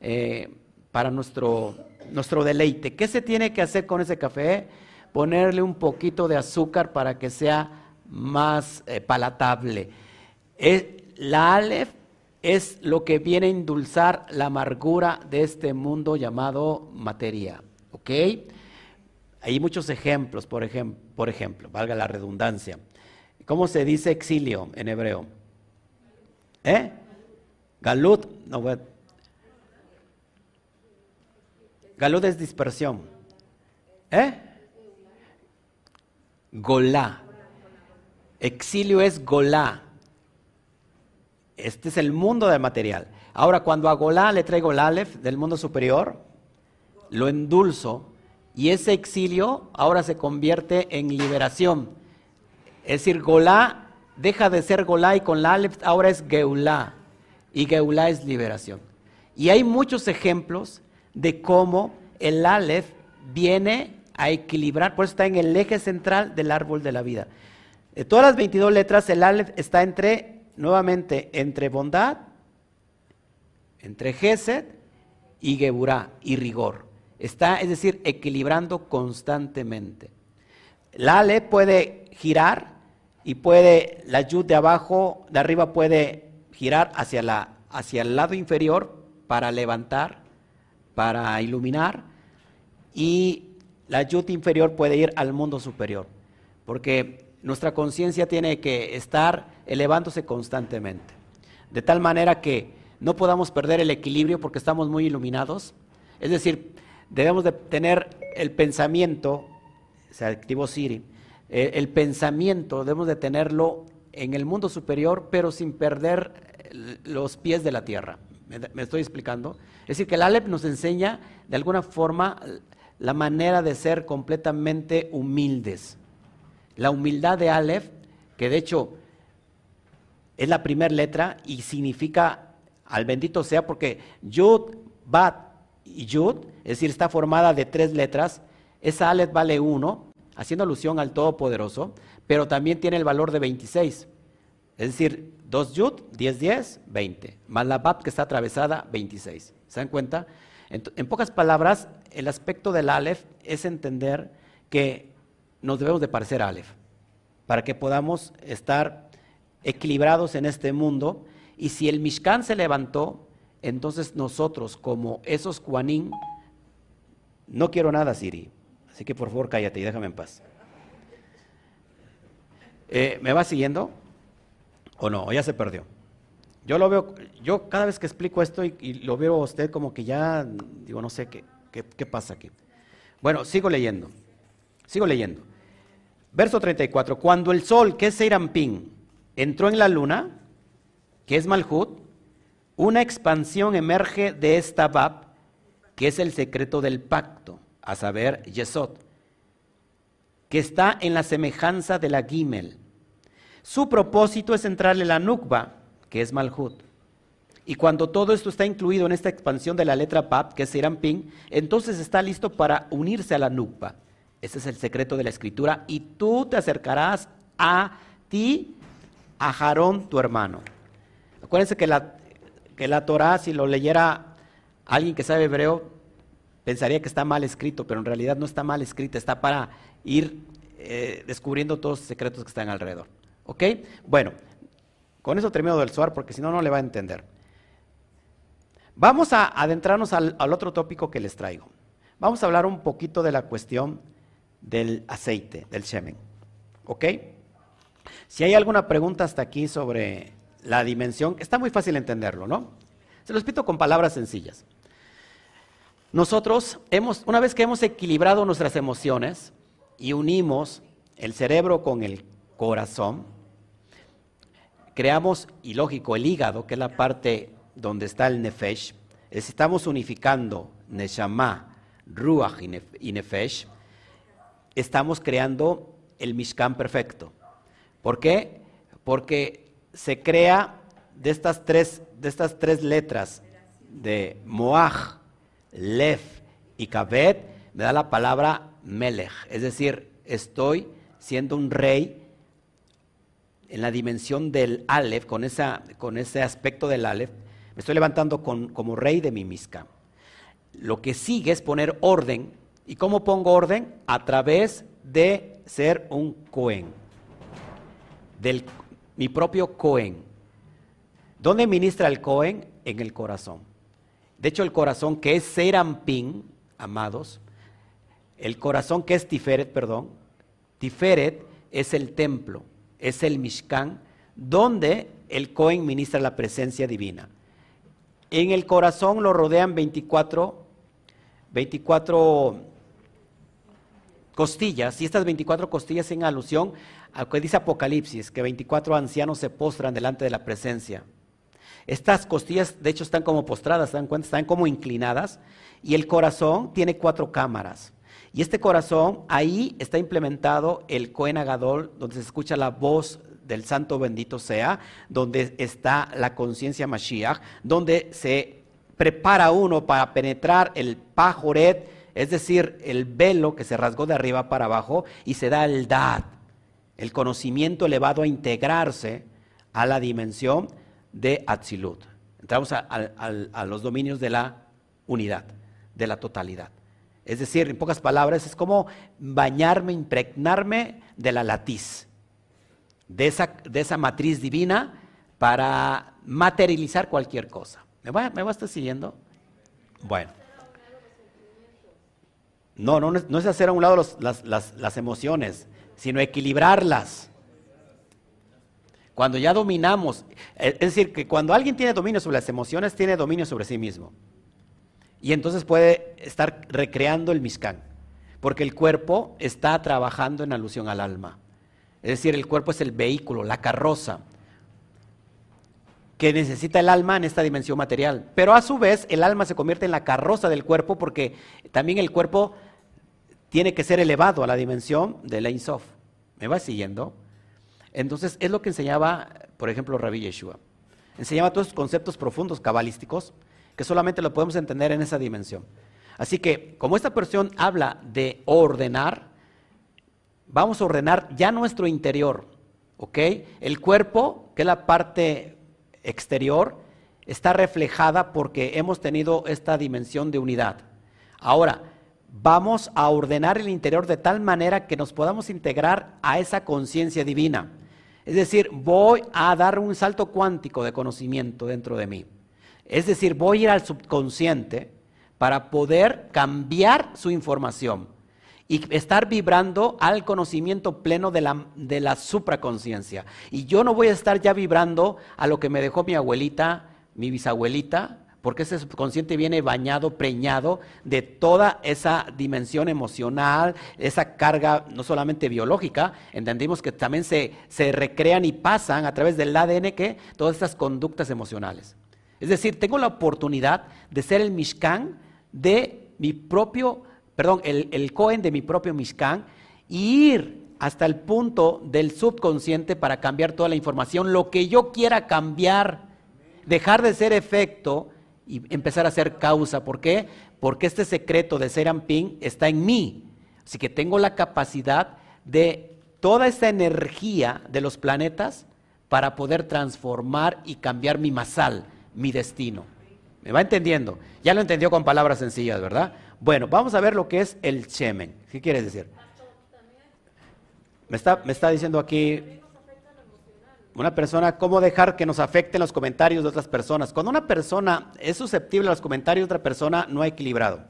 eh, para nuestro, nuestro deleite. ¿Qué se tiene que hacer con ese café? Ponerle un poquito de azúcar para que sea más eh, palatable. la Aleph es lo que viene a endulzar la amargura de este mundo llamado materia. ¿Ok? Hay muchos ejemplos, por, ejemplo, por ejemplo, valga la redundancia. ¿Cómo se dice exilio en hebreo? ¿Eh? Galut. No, Galut es dispersión. ¿Eh? Golá. Exilio es golá. Este es el mundo del material. Ahora, cuando a golá le traigo el alef del mundo superior, lo endulzo y ese exilio ahora se convierte en liberación. Es decir, Golá deja de ser Golá y con la Aleph ahora es Geulá. Y Geulá es liberación. Y hay muchos ejemplos de cómo el Aleph viene a equilibrar, por eso está en el eje central del árbol de la vida. De todas las 22 letras, el Aleph está entre, nuevamente, entre bondad, entre Gesed y Geburá y rigor. Está, es decir, equilibrando constantemente. La Ale puede girar y puede, la yud de abajo, de arriba puede girar hacia, la, hacia el lado inferior para levantar, para iluminar, y la yud inferior puede ir al mundo superior, porque nuestra conciencia tiene que estar elevándose constantemente, de tal manera que no podamos perder el equilibrio porque estamos muy iluminados. Es decir, debemos de tener el pensamiento, se activó Siri, eh, el pensamiento debemos de tenerlo en el mundo superior, pero sin perder los pies de la tierra. ¿Me, estoy explicando? Es decir, que el Aleph nos enseña de alguna forma la manera de ser completamente humildes. La humildad de Aleph, que de hecho es la primera letra y significa al bendito sea, porque Yud, Bat y Yud, es decir, está formada de tres letras, esa Aleph vale uno, haciendo alusión al Todopoderoso, pero también tiene el valor de 26. Es decir, dos Yud, 10, 10, 20. Más la Bat que está atravesada, 26. ¿Se dan cuenta? En, pocas palabras, el aspecto del Aleph es entender que nos debemos de parecer Aleph, para que podamos estar equilibrados en este mundo y si el Mishkan se levantó, entonces nosotros, como esos Kuanín, no quiero nada, Siri. Así que por favor cállate y déjame en paz. Eh, ¿Me va siguiendo? ¿O no? ¿O ya se perdió? Yo lo veo, yo cada vez que explico esto y, lo veo a usted como que ya, digo, no sé qué, qué, qué pasa aquí. Bueno, sigo leyendo. Sigo leyendo. Verso 34. Cuando el sol, que es Seirampín, entró en la luna, que es Malhut, una expansión emerge de esta Bab, que es el secreto del pacto, a saber, Yesod, que está en la semejanza de la Gimel. Su propósito es entrarle la Nukba, que es Malhut. Y cuando todo esto está incluido en esta expansión de la letra Bab, que es Ping, entonces está listo para unirse a la Nukba. Ese es el secreto de la escritura. Y tú te acercarás a ti, a Jarón, tu hermano. Acuérdense que la, que la Torah, si lo leyera alguien que sabe hebreo, pensaría que está mal escrito, pero en realidad no está mal escrito, está para ir eh, descubriendo todos los secretos que están alrededor. ¿Ok? Bueno, con eso termino del suar porque si no, no le va a entender. Vamos a adentrarnos al, al otro tópico que les traigo. Vamos a hablar un poquito de la cuestión del aceite, del shemen. ¿Ok? Si hay alguna pregunta hasta aquí sobre la dimensión, está muy fácil entenderlo, ¿no? Se lo explico con palabras sencillas. Nosotros hemos, una vez que hemos equilibrado nuestras emociones y unimos el cerebro con el corazón, creamos, y lógico, el hígado, que es la parte donde está el nefesh, estamos unificando neshama, ruach y nefesh, estamos creando el mishkan perfecto. ¿Por qué? Porque se crea de estas tres, de estas tres letras de Moaj, Lef y Kabet, me da la palabra Melech, es decir, estoy siendo un rey en la dimensión del Aleph, con, esa, con ese aspecto del Aleph, me estoy levantando como rey de mi Miska. Lo que sigue es poner orden. ¿Y cómo pongo orden? A través de ser un Cohen. Del, mi propio Cohen. ¿Dónde ministra el Cohen? En el corazón. De hecho, el corazón que es Serampín, amados, el corazón que es Tiferet, perdón, Tiferet es el templo, es el Mishkan, donde el Cohen ministra la presencia divina. En el corazón lo rodean 24, 24 costillas, y estas 24 costillas en alusión a lo que dice Apocalipsis, que 24 ancianos se postran delante de la presencia. Estas costillas, de hecho, están como postradas. Están como inclinadas. Y el corazón tiene cuatro cámaras. Y este corazón, ahí está implementado el Cohen Agadol, donde se escucha la voz del Santo bendito sea, donde está la conciencia Mashiach, donde se prepara uno para penetrar el pajoret, es decir, el velo que se rasgó de arriba para abajo, y se da el dad, el conocimiento elevado a integrarse a la dimensión de Atzilut. Entramos a, los dominios de la unidad, de la totalidad. Es decir, en pocas palabras, es como bañarme, impregnarme de la latiz, de esa, de esa matriz divina para materializar cualquier cosa. ¿Me va, a estar siguiendo? Bueno. No, no, no es hacer a un lado las, las emociones, sino equilibrarlas. Cuando ya dominamos, eh, es decir, que cuando alguien tiene dominio sobre las emociones, tiene dominio sobre sí mismo. Y entonces puede estar recreando el Mishkan, porque el cuerpo está trabajando en alusión al alma. Es decir, el cuerpo es el vehículo, la carroza, que necesita el alma en esta dimensión material. Pero a su vez, el alma se convierte en la carroza del cuerpo, porque también el cuerpo tiene que ser elevado a la dimensión de la Insof. ¿Me va siguiendo? Entonces, es lo que enseñaba, por ejemplo, Rabbi Yeshua. Enseñaba todos esos conceptos profundos cabalísticos que solamente lo podemos entender en esa dimensión. Así que, como esta porción habla de ordenar, vamos a ordenar ya nuestro interior, ¿ok? El cuerpo, que es la parte exterior, está reflejada porque hemos tenido esta dimensión de unidad. Ahora, vamos a ordenar el interior de tal manera que nos podamos integrar a esa conciencia divina. Es decir, voy a dar un salto cuántico de conocimiento dentro de mí. Es decir, voy a ir al subconsciente para poder cambiar su información y estar vibrando al conocimiento pleno de la, de la supraconciencia. Y yo no voy a estar ya vibrando a lo que me dejó mi abuelita, mi bisabuelita, porque ese subconsciente viene bañado, preñado de toda esa dimensión emocional, esa carga no solamente biológica, entendimos que también se, se recrean y pasan a través del ADN que todas estas conductas emocionales. Es decir, tengo la oportunidad de ser el Mishkan de mi propio, perdón, el, el Cohen de mi propio Mishkan y ir hasta el punto del subconsciente para cambiar toda la información, lo que yo quiera cambiar, dejar de ser efecto y empezar a ser causa. ¿Por qué? Porque este secreto de ser Amping está en mí. Así que tengo la capacidad de toda esa energía de los planetas para poder transformar y cambiar mi masal, mi destino. ¿Me va entendiendo? Ya lo entendió con palabras sencillas, ¿verdad? Bueno, vamos a ver lo que es el Shemen. ¿Qué quiere decir? Me está, me está diciendo aquí una persona, cómo dejar que nos afecten los comentarios de otras personas. Cuando una persona es susceptible a los comentarios de otra persona, no ha equilibrado.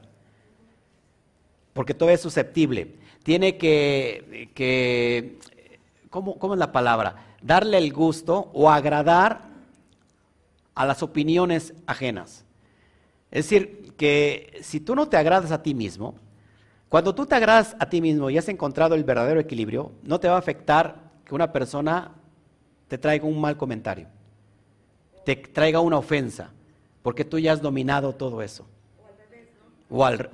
Porque todo es susceptible. Tiene que, que ¿cómo, ¿cómo es la palabra? Darle el gusto o agradar a las opiniones ajenas. Es decir, que si tú no te agradas a ti mismo, cuando tú te agradas a ti mismo y has encontrado el verdadero equilibrio, no te va a afectar que una persona te traiga un mal comentario, te traiga una ofensa, porque tú ya has dominado todo eso. O al revés, ¿no? O al,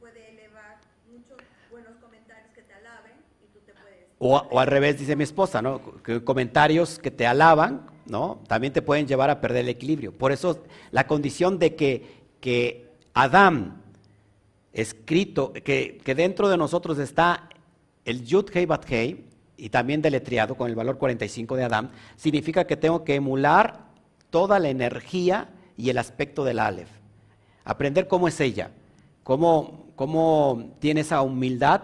puede elevar muchos buenos comentarios que te alaben y tú te puedes... O, o al revés, dice mi esposa, ¿no? Que comentarios que te alaban, ¿no? También te pueden llevar a perder el equilibrio. Por eso la condición de que, que Adán, escrito, que, que dentro de nosotros está el Yud Hei Bat Hei, y también deletreado con el valor 45 de Adán, significa que tengo que emular toda la energía y el aspecto del Aleph. Aprender cómo es ella, cómo, cómo tiene esa humildad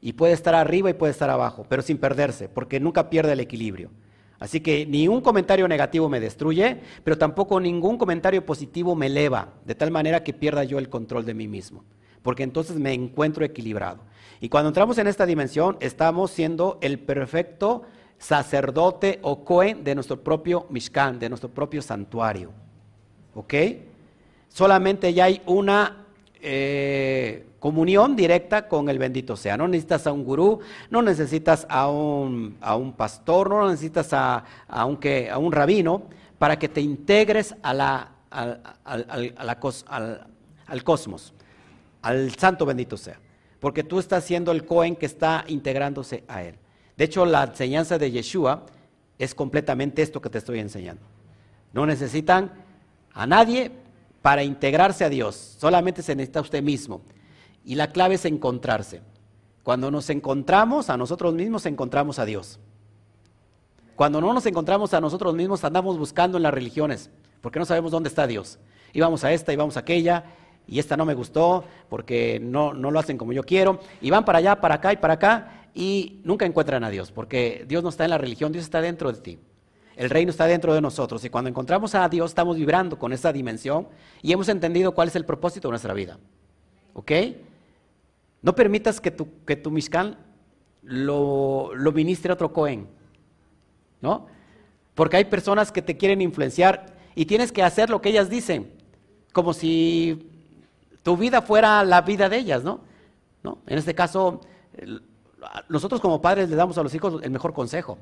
y puede estar arriba y puede estar abajo, pero sin perderse, porque nunca pierde el equilibrio. Así que ni un comentario negativo me destruye, pero tampoco ningún comentario positivo me eleva, de tal manera que pierda yo el control de mí mismo, porque entonces me encuentro equilibrado. Y cuando entramos en esta dimensión, estamos siendo el perfecto sacerdote o cohen de nuestro propio Mishkan, de nuestro propio santuario. ¿Ok? Solamente ya hay una eh, comunión directa con el bendito sea. No necesitas a un gurú, no necesitas a un, a un pastor, no necesitas a, a, un, a un rabino para que te integres al, al cosmos, al santo bendito sea, porque tú estás siendo el Cohen que está integrándose a él. De hecho, la enseñanza de Yeshua es completamente esto que te estoy enseñando. No necesitan a nadie para integrarse a Dios, solamente se necesita usted mismo. Y la clave es encontrarse. Cuando nos encontramos a nosotros mismos, encontramos a Dios. Cuando no nos encontramos a nosotros mismos, andamos buscando en las religiones, porque no sabemos dónde está Dios. Y vamos a esta y vamos a aquella, y esta no me gustó porque no, no lo hacen como yo quiero, y van para allá, para acá y para acá, y nunca encuentran a Dios, porque Dios no está en la religión, Dios está dentro de ti. El reino está dentro de nosotros y cuando encontramos a Dios estamos vibrando con esa dimensión y hemos entendido cuál es el propósito de nuestra vida. ¿Ok? No permitas que tu, que tu Mishkan lo, lo ministre otro Cohen. ¿No? Porque hay personas que te quieren influenciar y tienes que hacer lo que ellas dicen, como si tu vida fuera la vida de ellas, ¿no? ¿No? En este caso, nosotros como padres le damos a los hijos el mejor consejo,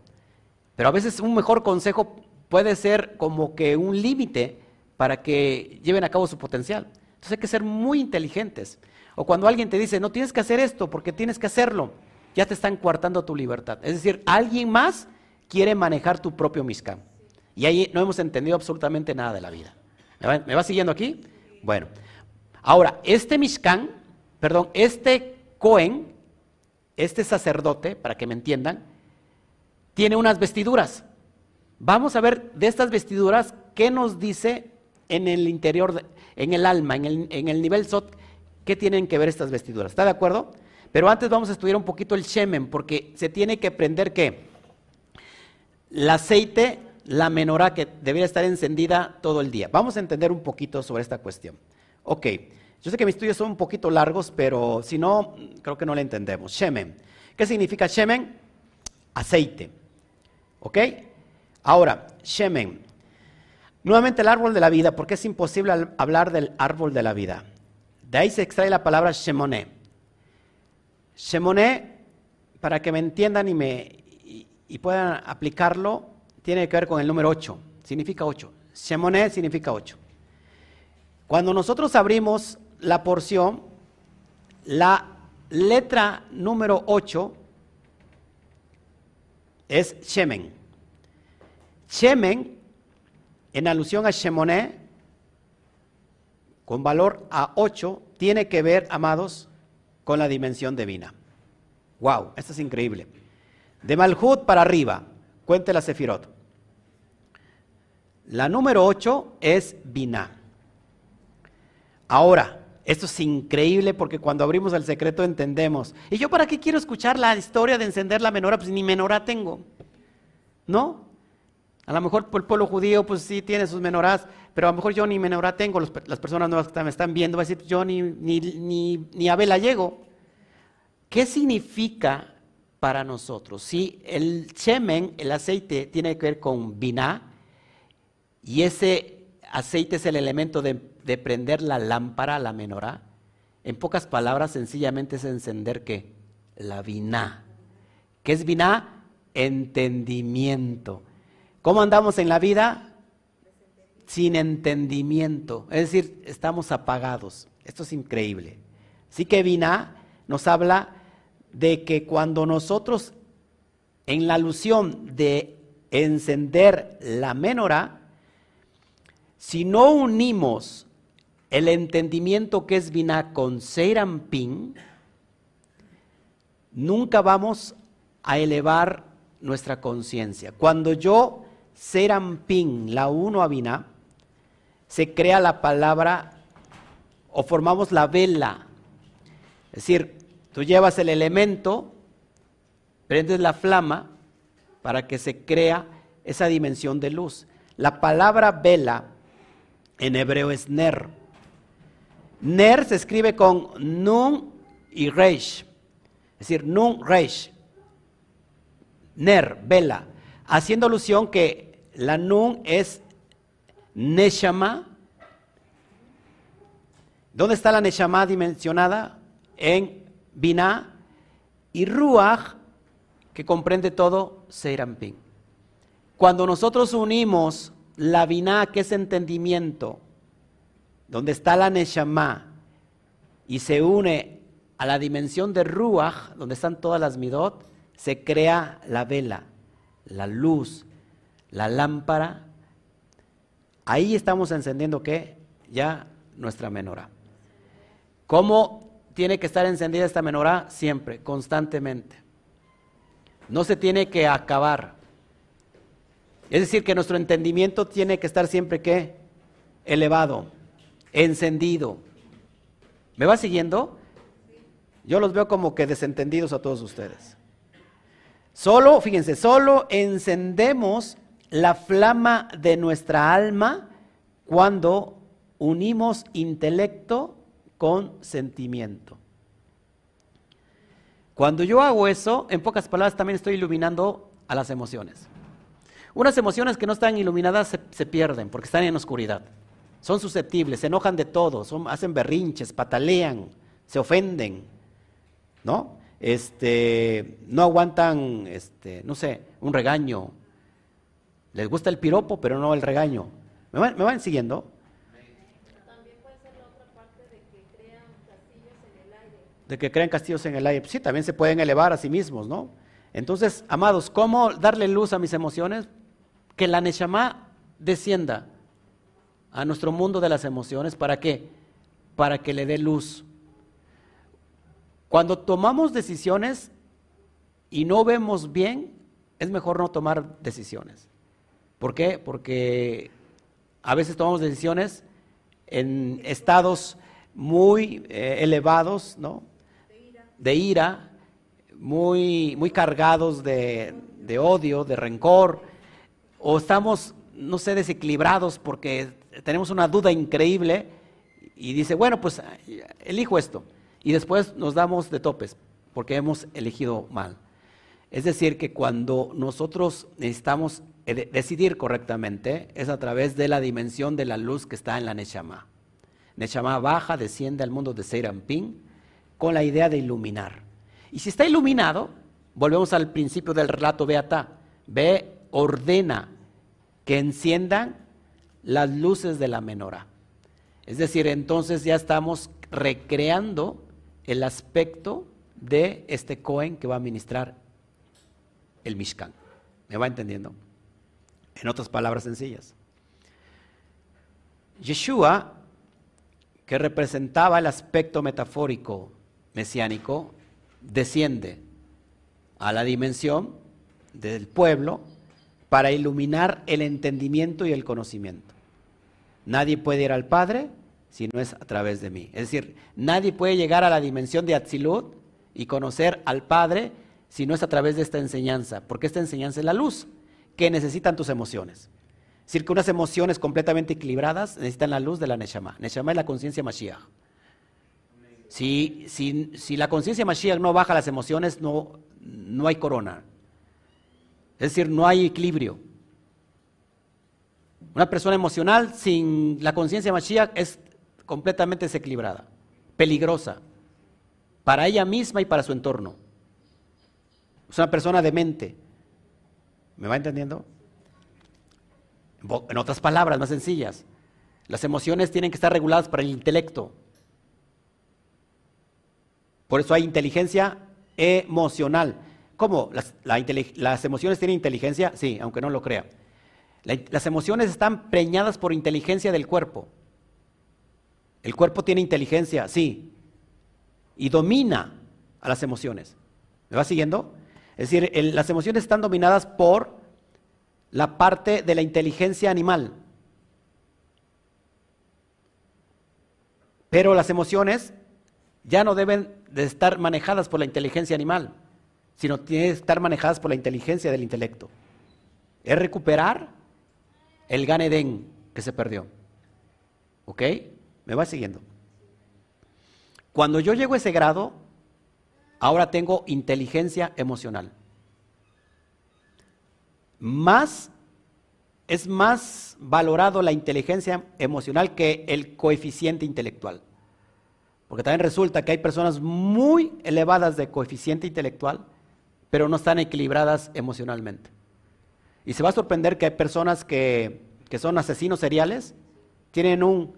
pero a veces un mejor consejo puede ser como que un límite para que lleven a cabo su potencial. Entonces hay que ser muy inteligentes. O cuando alguien te dice, no tienes que hacer esto porque tienes que hacerlo, ya te están coartando tu libertad. Es decir, alguien más quiere manejar tu propio miscam. Y ahí no hemos entendido absolutamente nada de la vida. ¿Me va, siguiendo aquí? Bueno, ahora, este Mishkan, perdón, este Cohen este sacerdote, para que me entiendan, tiene unas vestiduras. Vamos a ver de estas vestiduras qué nos dice en el interior, en el alma, en el, nivel Sot, qué tienen que ver estas vestiduras. ¿Está de acuerdo? Pero antes vamos a estudiar un poquito el Shemen, porque se tiene que aprender que el aceite, la menorá, que debería estar encendida todo el día. Vamos a entender un poquito sobre esta cuestión. Ok. Yo sé que mis estudios son un poquito largos, pero si no, creo que no le entendemos. Shemen. ¿Qué significa Shemen? Aceite. ¿Ok? Ahora, Shemen. Nuevamente el árbol de la vida, porque es imposible hablar del árbol de la vida. De ahí se extrae la palabra Shemoné. Shemoné, para que me entiendan y, me, y, puedan aplicarlo, tiene que ver con el número 8. Significa 8. Shemoné significa 8. Cuando nosotros abrimos la porción, la letra número 8 es Shemen. Shemen, en alusión a Shemoné, con valor a 8, tiene que ver, amados, con la dimensión divina. Wow, esto es increíble. De Malhut para arriba, cuente la Sefirot. La número 8 es Binah. Ahora, esto es increíble porque cuando abrimos el secreto entendemos. ¿Y yo para qué quiero escuchar la historia de encender la menora? Pues ni menora tengo. ¿No? A lo mejor el pueblo judío pues sí tiene sus menoras, pero a lo mejor yo ni menora tengo. las personas nuevas que me están viendo van a decir, yo ni, ni, ni, ni a vela llego. ¿Qué significa para nosotros? Si el chemen, el aceite, tiene que ver con biná, y ese aceite es el elemento de de prender la lámpara, la menorá, en pocas palabras, sencillamente es encender qué? La viná. ¿Qué es viná? Entendimiento. ¿Cómo andamos en la vida? Sin entendimiento. Es decir, estamos apagados. Esto es increíble. Así que viná nos habla de que cuando nosotros, en la alusión de encender la menorá, si no unimos el entendimiento que es Binah con Seirampin, nunca vamos a elevar nuestra conciencia. Cuando yo Serampin la uno a Binah, se crea la palabra o formamos la vela. Es decir, tú llevas el elemento, prendes la flama para que se crea esa dimensión de luz. La palabra vela en hebreo es ner. Ner se escribe con Nun y Reish. Es decir, Nun Reish. Ner, vela. Haciendo alusión que la Nun es Neshama. ¿Dónde está la Neshama dimensionada? En Binah. Y Ruach, que comprende todo, Seirampin. Cuando nosotros unimos la biná, que es entendimiento, donde está la neshama, y se une a la dimensión de ruach, donde están todas las midot, se crea la vela, la luz, la lámpara. Ahí estamos encendiendo qué? Ya nuestra menorá. ¿Cómo tiene que estar encendida esta menorá? Siempre, constantemente. No se tiene que acabar. Es decir, que nuestro entendimiento tiene que estar siempre qué? Elevado, encendido. ¿Me va siguiendo? Yo los veo como que desentendidos a todos ustedes. Solo, fíjense, solo encendemos la flama de nuestra alma cuando unimos intelecto con sentimiento. Cuando yo hago eso, en pocas palabras también estoy iluminando a las emociones. Unas emociones que no están iluminadas se, pierden porque están en oscuridad. Son susceptibles, se enojan de todo, hacen berrinches, patalean, se ofenden, ¿no? Este, no aguantan, este, no sé, un regaño. Les gusta el piropo, pero no el regaño. ¿Me van, ¿me van siguiendo? De que crean castillos en el aire. De que crean castillos en el aire. Sí, también se pueden elevar a sí mismos, ¿no? Entonces, amados, ¿cómo darle luz a mis emociones? Que la Neshama descienda a nuestro mundo de las emociones. ¿Para qué? Para que le dé luz. Cuando tomamos decisiones y no vemos bien, es mejor no tomar decisiones. ¿Por qué? Porque a veces tomamos decisiones en estados muy eh, elevados, ¿no? De ira, muy, muy cargados de, de odio, de rencor, o estamos, no sé, desequilibrados porque tenemos una duda increíble y dice, bueno, pues elijo esto y después nos damos de topes porque hemos elegido mal. Es decir, que cuando nosotros necesitamos decidir correctamente es a través de la dimensión de la luz que está en la Neshama. Neshama baja, desciende al mundo de Seirampin con la idea de iluminar. Y si está iluminado, volvemos al principio del relato Beata, ve, ordena que enciendan las luces de la menorá. Es decir, entonces ya estamos recreando el aspecto de este Cohen que va a ministrar el Mishkan. ¿Me va entendiendo? En otras palabras sencillas. Yeshua, que representaba el aspecto metafórico mesiánico, desciende a la dimensión del pueblo para iluminar el entendimiento y el conocimiento. Nadie puede ir al Padre si no es a través de mí. Es decir, nadie puede llegar a la dimensión de Atzilut y conocer al Padre si no es a través de esta enseñanza, porque esta enseñanza es la luz que necesitan tus emociones. Es decir, que unas emociones completamente equilibradas necesitan la luz de la Neshama. Neshama es la conciencia Mashiach. Si, si, la conciencia Mashiach no baja las emociones, no, no hay corona. Es decir, no hay equilibrio. Una persona emocional sin la conciencia Mashiach es completamente desequilibrada, peligrosa, para ella misma y para su entorno. Es una persona demente. ¿Me va entendiendo? En otras palabras más sencillas, las emociones tienen que estar reguladas para el intelecto. Por eso hay inteligencia emocional. ¿Cómo? ¿Las, emociones tienen inteligencia? Sí, aunque no lo crea. las emociones están preñadas por inteligencia del cuerpo. El cuerpo tiene inteligencia, sí, y domina a las emociones. ¿Me va siguiendo? Es decir, las emociones están dominadas por la parte de la inteligencia animal. Pero las emociones ya no deben de estar manejadas por la inteligencia animal, sino tienen que estar manejadas por la inteligencia del intelecto. Es recuperar el Gan que se perdió. ¿Ok? ¿Me va siguiendo? Cuando yo llego a ese grado, ahora tengo inteligencia emocional. Más es más valorado la inteligencia emocional que el coeficiente intelectual. Porque también resulta que hay personas muy elevadas de coeficiente intelectual, pero no están equilibradas emocionalmente. Y se va a sorprender que hay personas que, que son asesinos seriales, tienen un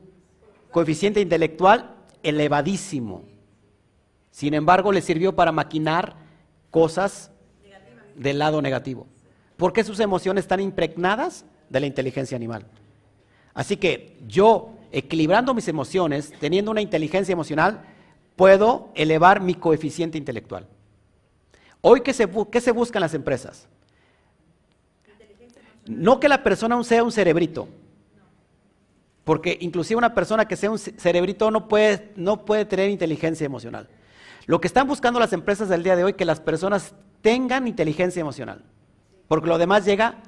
coeficiente intelectual elevadísimo. Sin embargo, les sirvió para maquinar cosas del lado negativo. Porque sus emociones están impregnadas de la inteligencia animal. Así que yo, equilibrando mis emociones, teniendo una inteligencia emocional, puedo elevar mi coeficiente intelectual. Hoy, ¿qué se, qué se busca en las empresas? No que la persona sea un cerebrito, porque inclusive una persona que sea un cerebrito no puede, no puede tener inteligencia emocional. Lo que están buscando las empresas del día de hoy es que las personas tengan inteligencia emocional, porque lo demás llega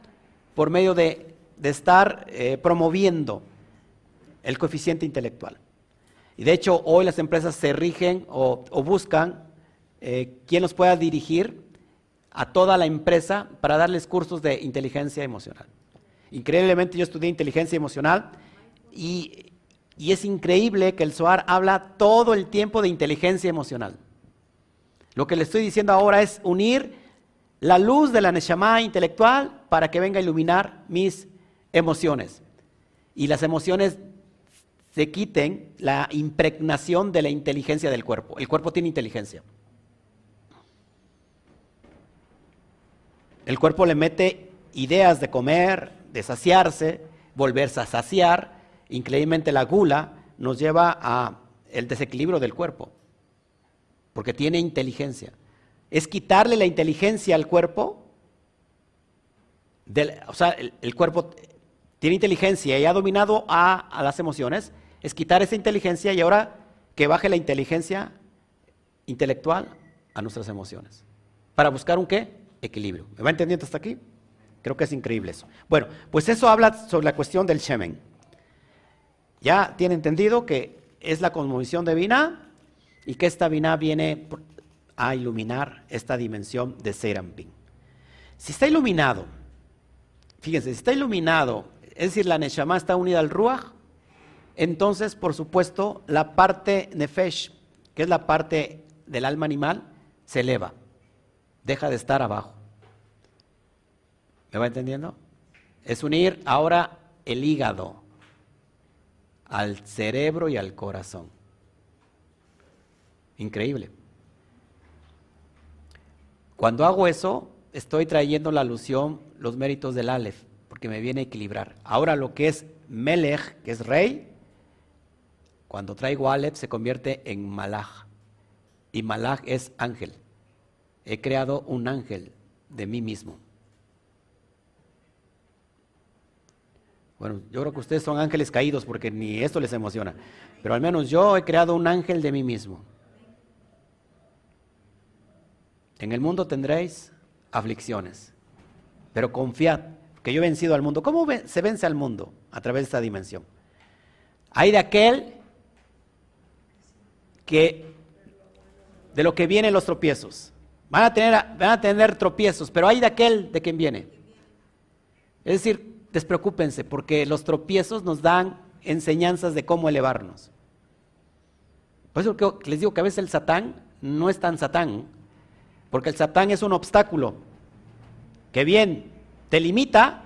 por medio de, estar eh, promoviendo el coeficiente intelectual. Y de hecho hoy las empresas se rigen o, buscan eh, quién los pueda dirigir a toda la empresa para darles cursos de inteligencia emocional. Increíblemente yo estudié inteligencia emocional y, es increíble que el SOAR habla todo el tiempo de inteligencia emocional. Lo que le estoy diciendo ahora es unir la luz de la Neshama intelectual para que venga a iluminar mis emociones. Y las emociones se quiten la impregnación de la inteligencia del cuerpo. El cuerpo tiene inteligencia. El cuerpo le mete ideas de comer, de saciarse, volverse a saciar, increíblemente la gula nos lleva a el desequilibrio del cuerpo, porque tiene inteligencia. Es quitarle la inteligencia al cuerpo, o sea, el, cuerpo tiene inteligencia y ha dominado a, las emociones, es quitar esa inteligencia y ahora que baje la inteligencia intelectual a nuestras emociones. ¿Para buscar un qué? Equilibrio. ¿Me va entendiendo hasta aquí? Creo que es increíble eso. Bueno, pues eso habla sobre la cuestión del Shemen. Ya tiene entendido que es la cosmovisión de Binah y que esta Binah viene a iluminar esta dimensión de Serampin. Si está iluminado, fíjense, si está iluminado, es decir, la Neshama está unida al Ruach, entonces, por supuesto, la parte Nefesh, que es la parte del alma animal, se eleva, deja de estar abajo. ¿Me va entendiendo? Es unir ahora el hígado, al cerebro y al corazón. Increíble. Cuando hago eso, estoy trayendo la alusión, los méritos del Aleph, porque me viene a equilibrar. Ahora lo que es Melech, que es rey, cuando traigo Aleph se convierte en Malach. Y Malach es ángel. He creado un ángel de mí mismo. Bueno, yo creo que ustedes son ángeles caídos porque ni esto les emociona. Pero al menos yo he creado un ángel de mí mismo. En el mundo tendréis aflicciones, pero confiad que yo he vencido al mundo. ¿Cómo se vence al mundo? A través de esta dimensión. Hay de aquel que de lo que vienen los tropiezos. Van a tener, van a tener tropiezos, pero hay de aquel de quien viene. Es decir, despreocúpense, porque los tropiezos nos dan enseñanzas de cómo elevarnos. Por eso les digo que a veces el satán no es tan satán, porque el satán es un obstáculo que bien te limita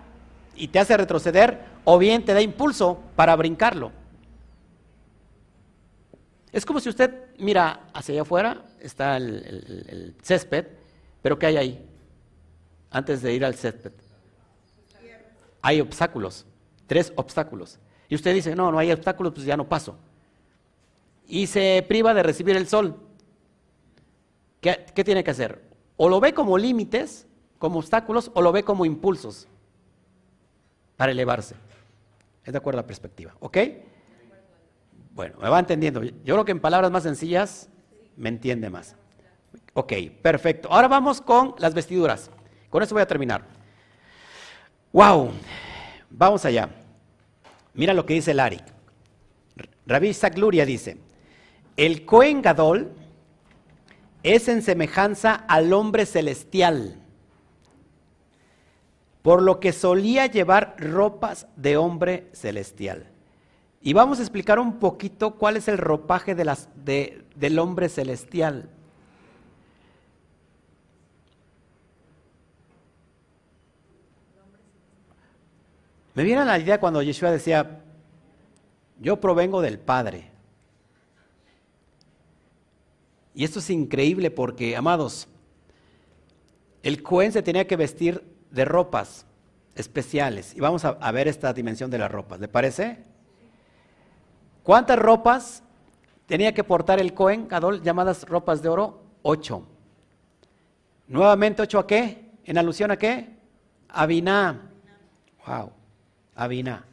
y te hace retroceder, o bien te da impulso para brincarlo. Es como si usted mira hacia allá afuera, está el, el césped, pero ¿qué hay ahí? Antes de ir al césped hay obstáculos, tres obstáculos. Y usted dice, no, no hay obstáculos, pues ya no paso. Y se priva de recibir el sol. ¿Qué, tiene que hacer? O lo ve como límites, como obstáculos, o lo ve como impulsos para elevarse. Es de acuerdo a la perspectiva, ¿ok? Bueno, me va entendiendo. Yo creo que en palabras más sencillas me entiende más. Ok, perfecto. Ahora vamos con las vestiduras. Con eso voy a terminar. ¡Wow! Vamos allá. Mira lo que dice. Rabbi Isaac Luria dice: El Cohen Gadol es en semejanza al hombre celestial, por lo que solía llevar ropas de hombre celestial. Y vamos a explicar un poquito cuál es el ropaje del hombre celestial. Me viene a la idea cuando Yeshua decía, yo provengo del Padre. Y esto es increíble porque, amados, el Cohen se tenía que vestir de ropas especiales. Y vamos a, ver esta dimensión de las ropas. ¿Le parece? ¿Cuántas ropas tenía que portar el Cohen Gadol llamadas ropas de oro? Ocho. Nuevamente, ocho a qué? ¿En alusión a qué? A Biná. Wow. A.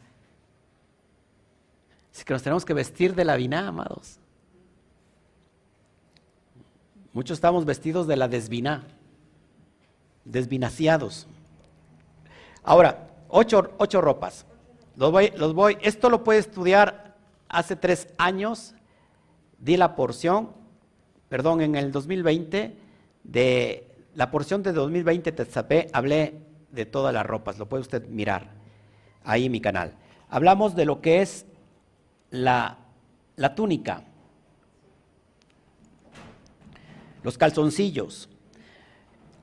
Así que nos tenemos que vestir de la Biná, amados. Muchos estamos vestidos de la desviná, desvinaciados. Ahora, ocho, ocho ropas. Los voy, los voy, esto lo puede estudiar hace tres años. Di la porción, perdón, en el 2020, de la porción de 2020 Tetzapé, hablé de todas las ropas. Lo puede usted mirar ahí en mi canal. Hablamos de lo que es la, la túnica los calzoncillos.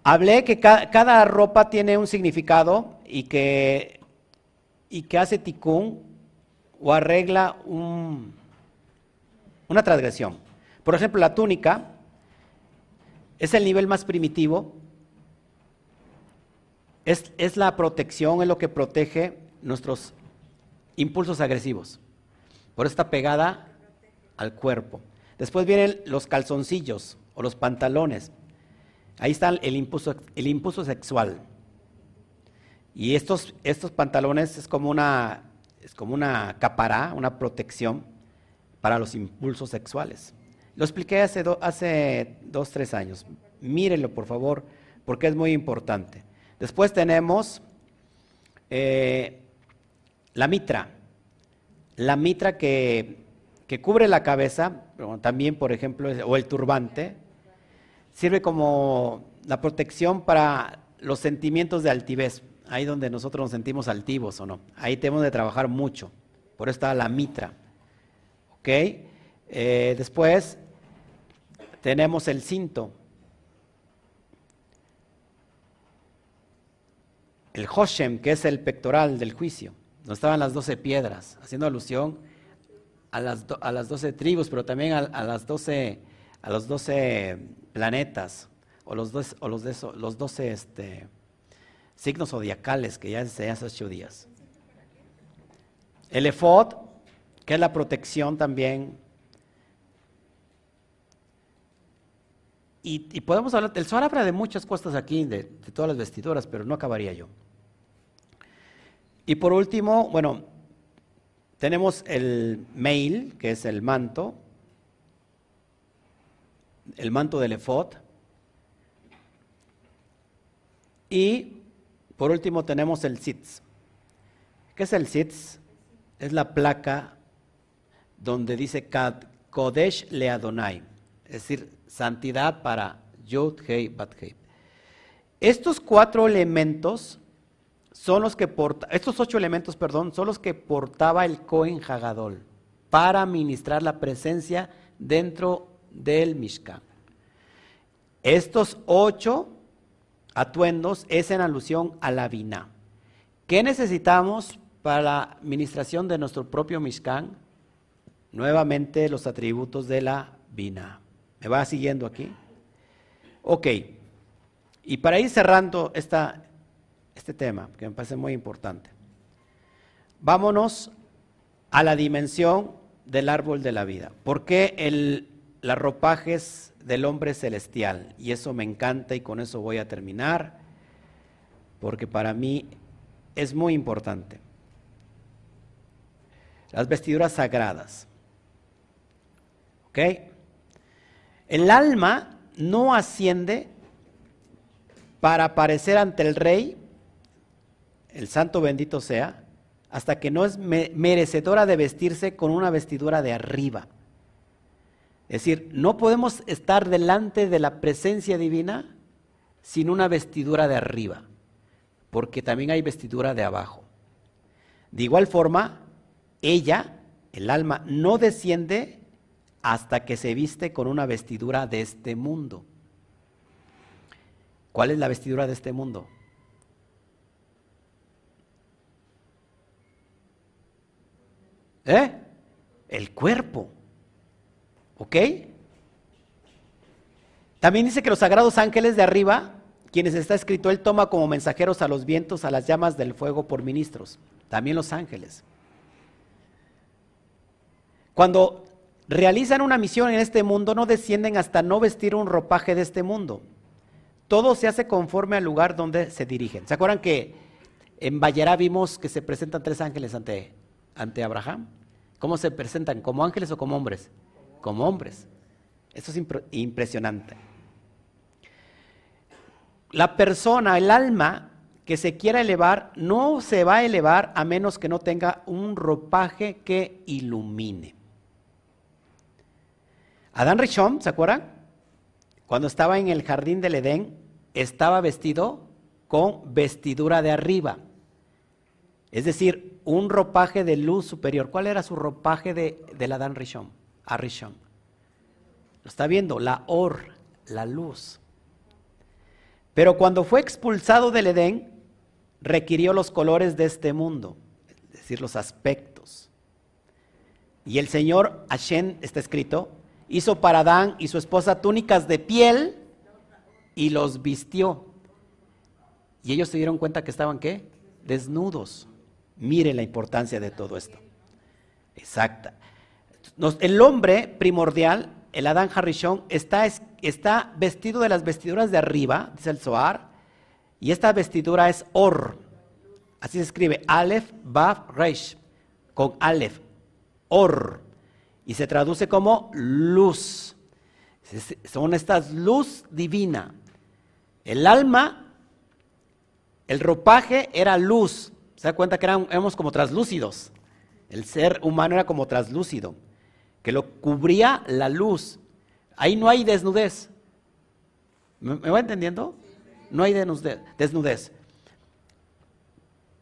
Hablé que cada ropa tiene un significado y que, y que hace ticún o arregla un, una transgresión. Por ejemplo, la túnica es el nivel más primitivo, es, es la protección, es lo que protege nuestros impulsos agresivos. Por está pegada al cuerpo. Después vienen los calzoncillos o los pantalones. Ahí está el impulso, el impulso sexual. Y estos, estos pantalones es como una, es como una capará, una protección para los impulsos sexuales. Lo expliqué hace, hace dos, tres años. Mírenlo, por favor, porque es muy importante. Después tenemos eh, la mitra. La mitra que, que cubre la cabeza, también, por ejemplo, o el turbante, sirve como la protección para los sentimientos de altivez, ahí donde nosotros nos sentimos altivos o no. Ahí tenemos de trabajar mucho. Por eso está la mitra. ¿Ok? Eh, después tenemos el cinto. El Hoshem, que es el pectoral del juicio, donde estaban las doce piedras, haciendo alusión a las, a las doce tribus, pero también a, las doce, a los doce planetas o los, dos, o los, de los 12 este, signos zodiacales que ya enseñé hace ocho. El efod, que es la protección también. Y, podemos hablar, el Zohar habla de muchas cosas aquí, de, de todas las vestiduras, pero no acabaría yo. Y por último, bueno, tenemos el mail, que es el manto, el manto del efod. Y por último tenemos el sitz. ¿Qué es el sitz? Es la placa donde dice Kodesh le Adonai, es decir, santidad para Yud Hei Bat Hei. Estos cuatro elementos son los que estos ocho elementos, perdón, son los que portaba el Cohen Hagadol para ministrar la presencia dentro del Mishkan. Estos ocho atuendos es en alusión a la vina. ¿Qué necesitamos para la administración de nuestro propio Mishkan? Nuevamente los atributos de la vina. ¿Me va siguiendo aquí? Ok. Y para ir cerrando esta, este tema, que me parece muy importante, vámonos a la dimensión del árbol de la vida. ¿Por qué el las ropajes del hombre celestial. Y eso me encanta y con eso voy a terminar, porque para mí es muy importante. Las vestiduras sagradas. ¿Ok? El alma no asciende para aparecer ante el rey, el santo bendito sea, hasta que no es merecedora de vestirse con una vestidura de arriba. Es decir, no podemos estar delante de la presencia divina sin una vestidura de arriba, porque también hay vestidura de abajo. De igual forma, ella, el alma, no desciende hasta que se viste con una vestidura de este mundo. ¿Cuál es la vestidura de este mundo? ¿Eh? El cuerpo. ¿Ok? También dice que los sagrados ángeles de arriba, quienes está escrito, Él toma como mensajeros a los vientos, a las llamas del fuego por ministros. También los ángeles. Cuando realizan una misión en este mundo, no descienden hasta no vestir un ropaje de este mundo. Todo se hace conforme al lugar donde se dirigen. ¿Se acuerdan que en Vallerá vimos que se presentan tres ángeles ante, ante Abraham? ¿Cómo se presentan? ¿Como ángeles o como hombres? Como hombres. Eso es impresionante la persona, el alma que se quiera elevar, no se va a elevar a menos que no tenga un ropaje que ilumine. Adán Rishon, ¿se acuerdan? Cuando estaba en el jardín del Edén, estaba vestido con vestidura de arriba. Es decir, un ropaje de luz superior. ¿Cuál era su ropaje de, del Adán Rishon? A Rishon. Lo está viendo, la or, la luz. Pero cuando fue expulsado del Edén, requirió los colores de este mundo, es decir, los aspectos. Y el Señor Hashem, está escrito, hizo para Adán y su esposa túnicas de piel y los vistió. Y ellos se dieron cuenta que estaban qué? Desnudos. Miren la importancia de todo esto. Exacta. el hombre primordial el Adán Harishon está, vestido de las vestiduras de arriba, dice el Zohar, y esta vestidura es Or. Así se escribe, Aleph, Baf, Reish, con Aleph, Or. Y se traduce como luz. Son estas luz divina. El alma, el ropaje era luz. ¿Se da cuenta que éramos como traslúcidos? El ser humano era como traslúcido que lo cubría la luz. Ahí no hay desnudez. ¿Me, va entendiendo? No hay desnudez.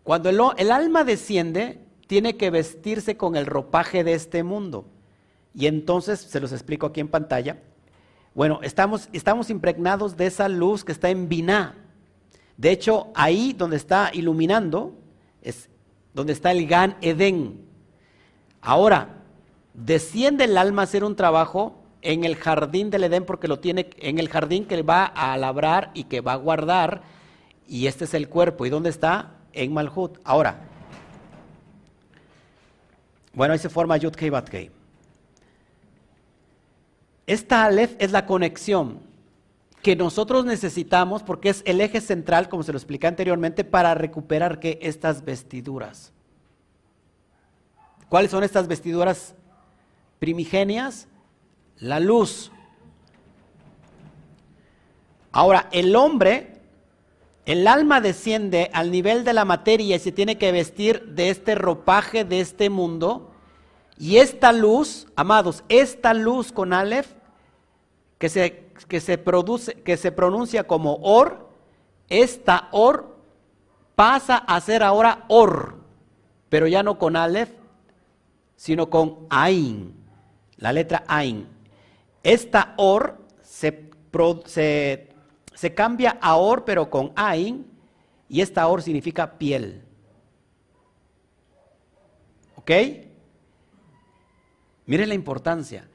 Cuando el, el, alma desciende, tiene que vestirse con el ropaje de este mundo. Y entonces, se los explico aquí en pantalla. Bueno, estamos, estamos impregnados de esa luz que está en Biná. De hecho, ahí donde está iluminando, es donde está el Gan Edén. Ahora, desciende el alma a hacer un trabajo en el jardín del Edén porque lo tiene en el jardín que va a labrar y que va a guardar y este es el cuerpo. ¿Y dónde está? En Malhut. Ahora, bueno, ahí se forma Yud Kei Bat Kei. Esta Aleph es la conexión que nosotros necesitamos porque es el eje central, como se lo expliqué anteriormente, para recuperar que estas vestiduras. ¿Cuáles son estas vestiduras primigenias, la luz. Ahora, el hombre, el alma desciende al nivel de la materia y se tiene que vestir de este ropaje de este mundo. Y esta luz, amados, esta luz con Aleph, que se, que se, produce, que se pronuncia como Or, esta Or pasa a ser ahora Or, pero ya no con Aleph, sino con Ain la letra Ain. Esta Or se, se, cambia a Or pero con Ain y esta Or significa piel. ¿Ok? Miren la importancia.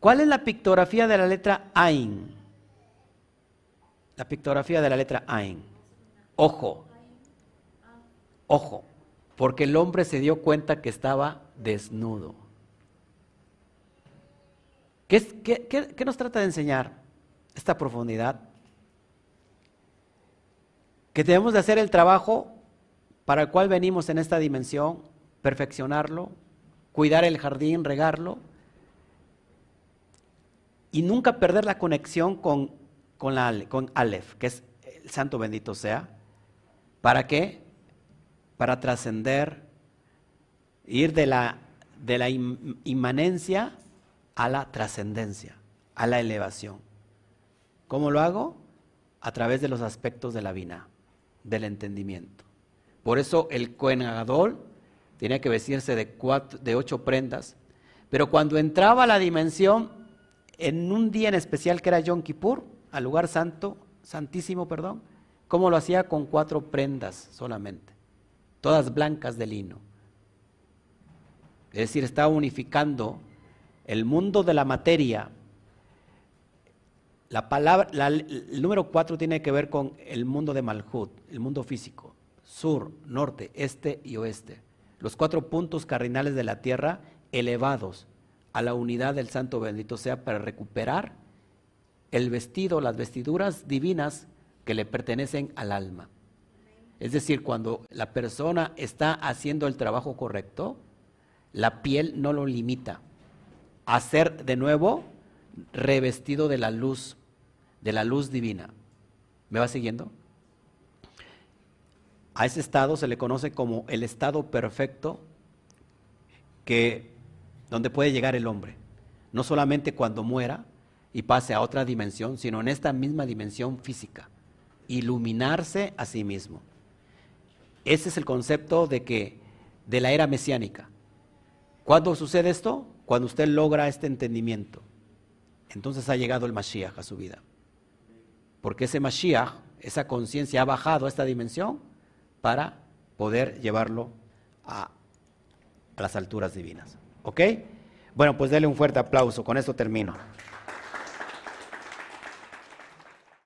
¿Cuál es la pictografía de la letra Ain? La pictografía de la letra Ain. Ojo. Ojo. Porque el hombre se dio cuenta que estaba desnudo. ¿Qué, nos trata de enseñar esta profundidad? Que debemos de hacer el trabajo para el cual venimos en esta dimensión, perfeccionarlo, cuidar el jardín, regarlo, y nunca perder la conexión con, con, Aleph, que es el santo bendito sea. ¿Para qué? Para trascender, ir de la, de la inmanencia a la trascendencia, a la elevación. ¿Cómo lo hago? A través de los aspectos de la vina, del entendimiento. Por eso el Cohen tenía que vestirse de, de ocho prendas, pero cuando entraba a la dimensión, en un día en especial que era Yom Kippur, al lugar santo, santísimo, perdón, ¿cómo lo hacía? Con cuatro prendas solamente, todas blancas de lino. Es decir, está unificando el mundo de la materia. La palabra, el número cuatro tiene que ver con el mundo de Malhut, el mundo físico, sur, norte, este y oeste. Los cuatro puntos cardinales de la tierra elevados a la unidad del Santo bendito sea para recuperar el vestido, las vestiduras divinas que le pertenecen al alma. Es decir, cuando la persona está haciendo el trabajo correcto, la piel no lo limita a ser de nuevo revestido de la luz, de la luz divina. ¿Me va siguiendo? A ese estado se le conoce como el estado perfecto que donde puede llegar el hombre. No solamente cuando muera y pase a otra dimensión, sino en esta misma dimensión física. Iluminarse a sí mismo. Ese es el concepto de que de la era mesiánica. ¿Cuándo sucede esto? Cuando usted logra este entendimiento. Entonces ha llegado el Mashiach a su vida. Porque ese Mashiach, esa conciencia ha bajado a esta dimensión para poder llevarlo a, a las alturas divinas. ¿Ok? Bueno, pues déle un fuerte aplauso. Con esto termino.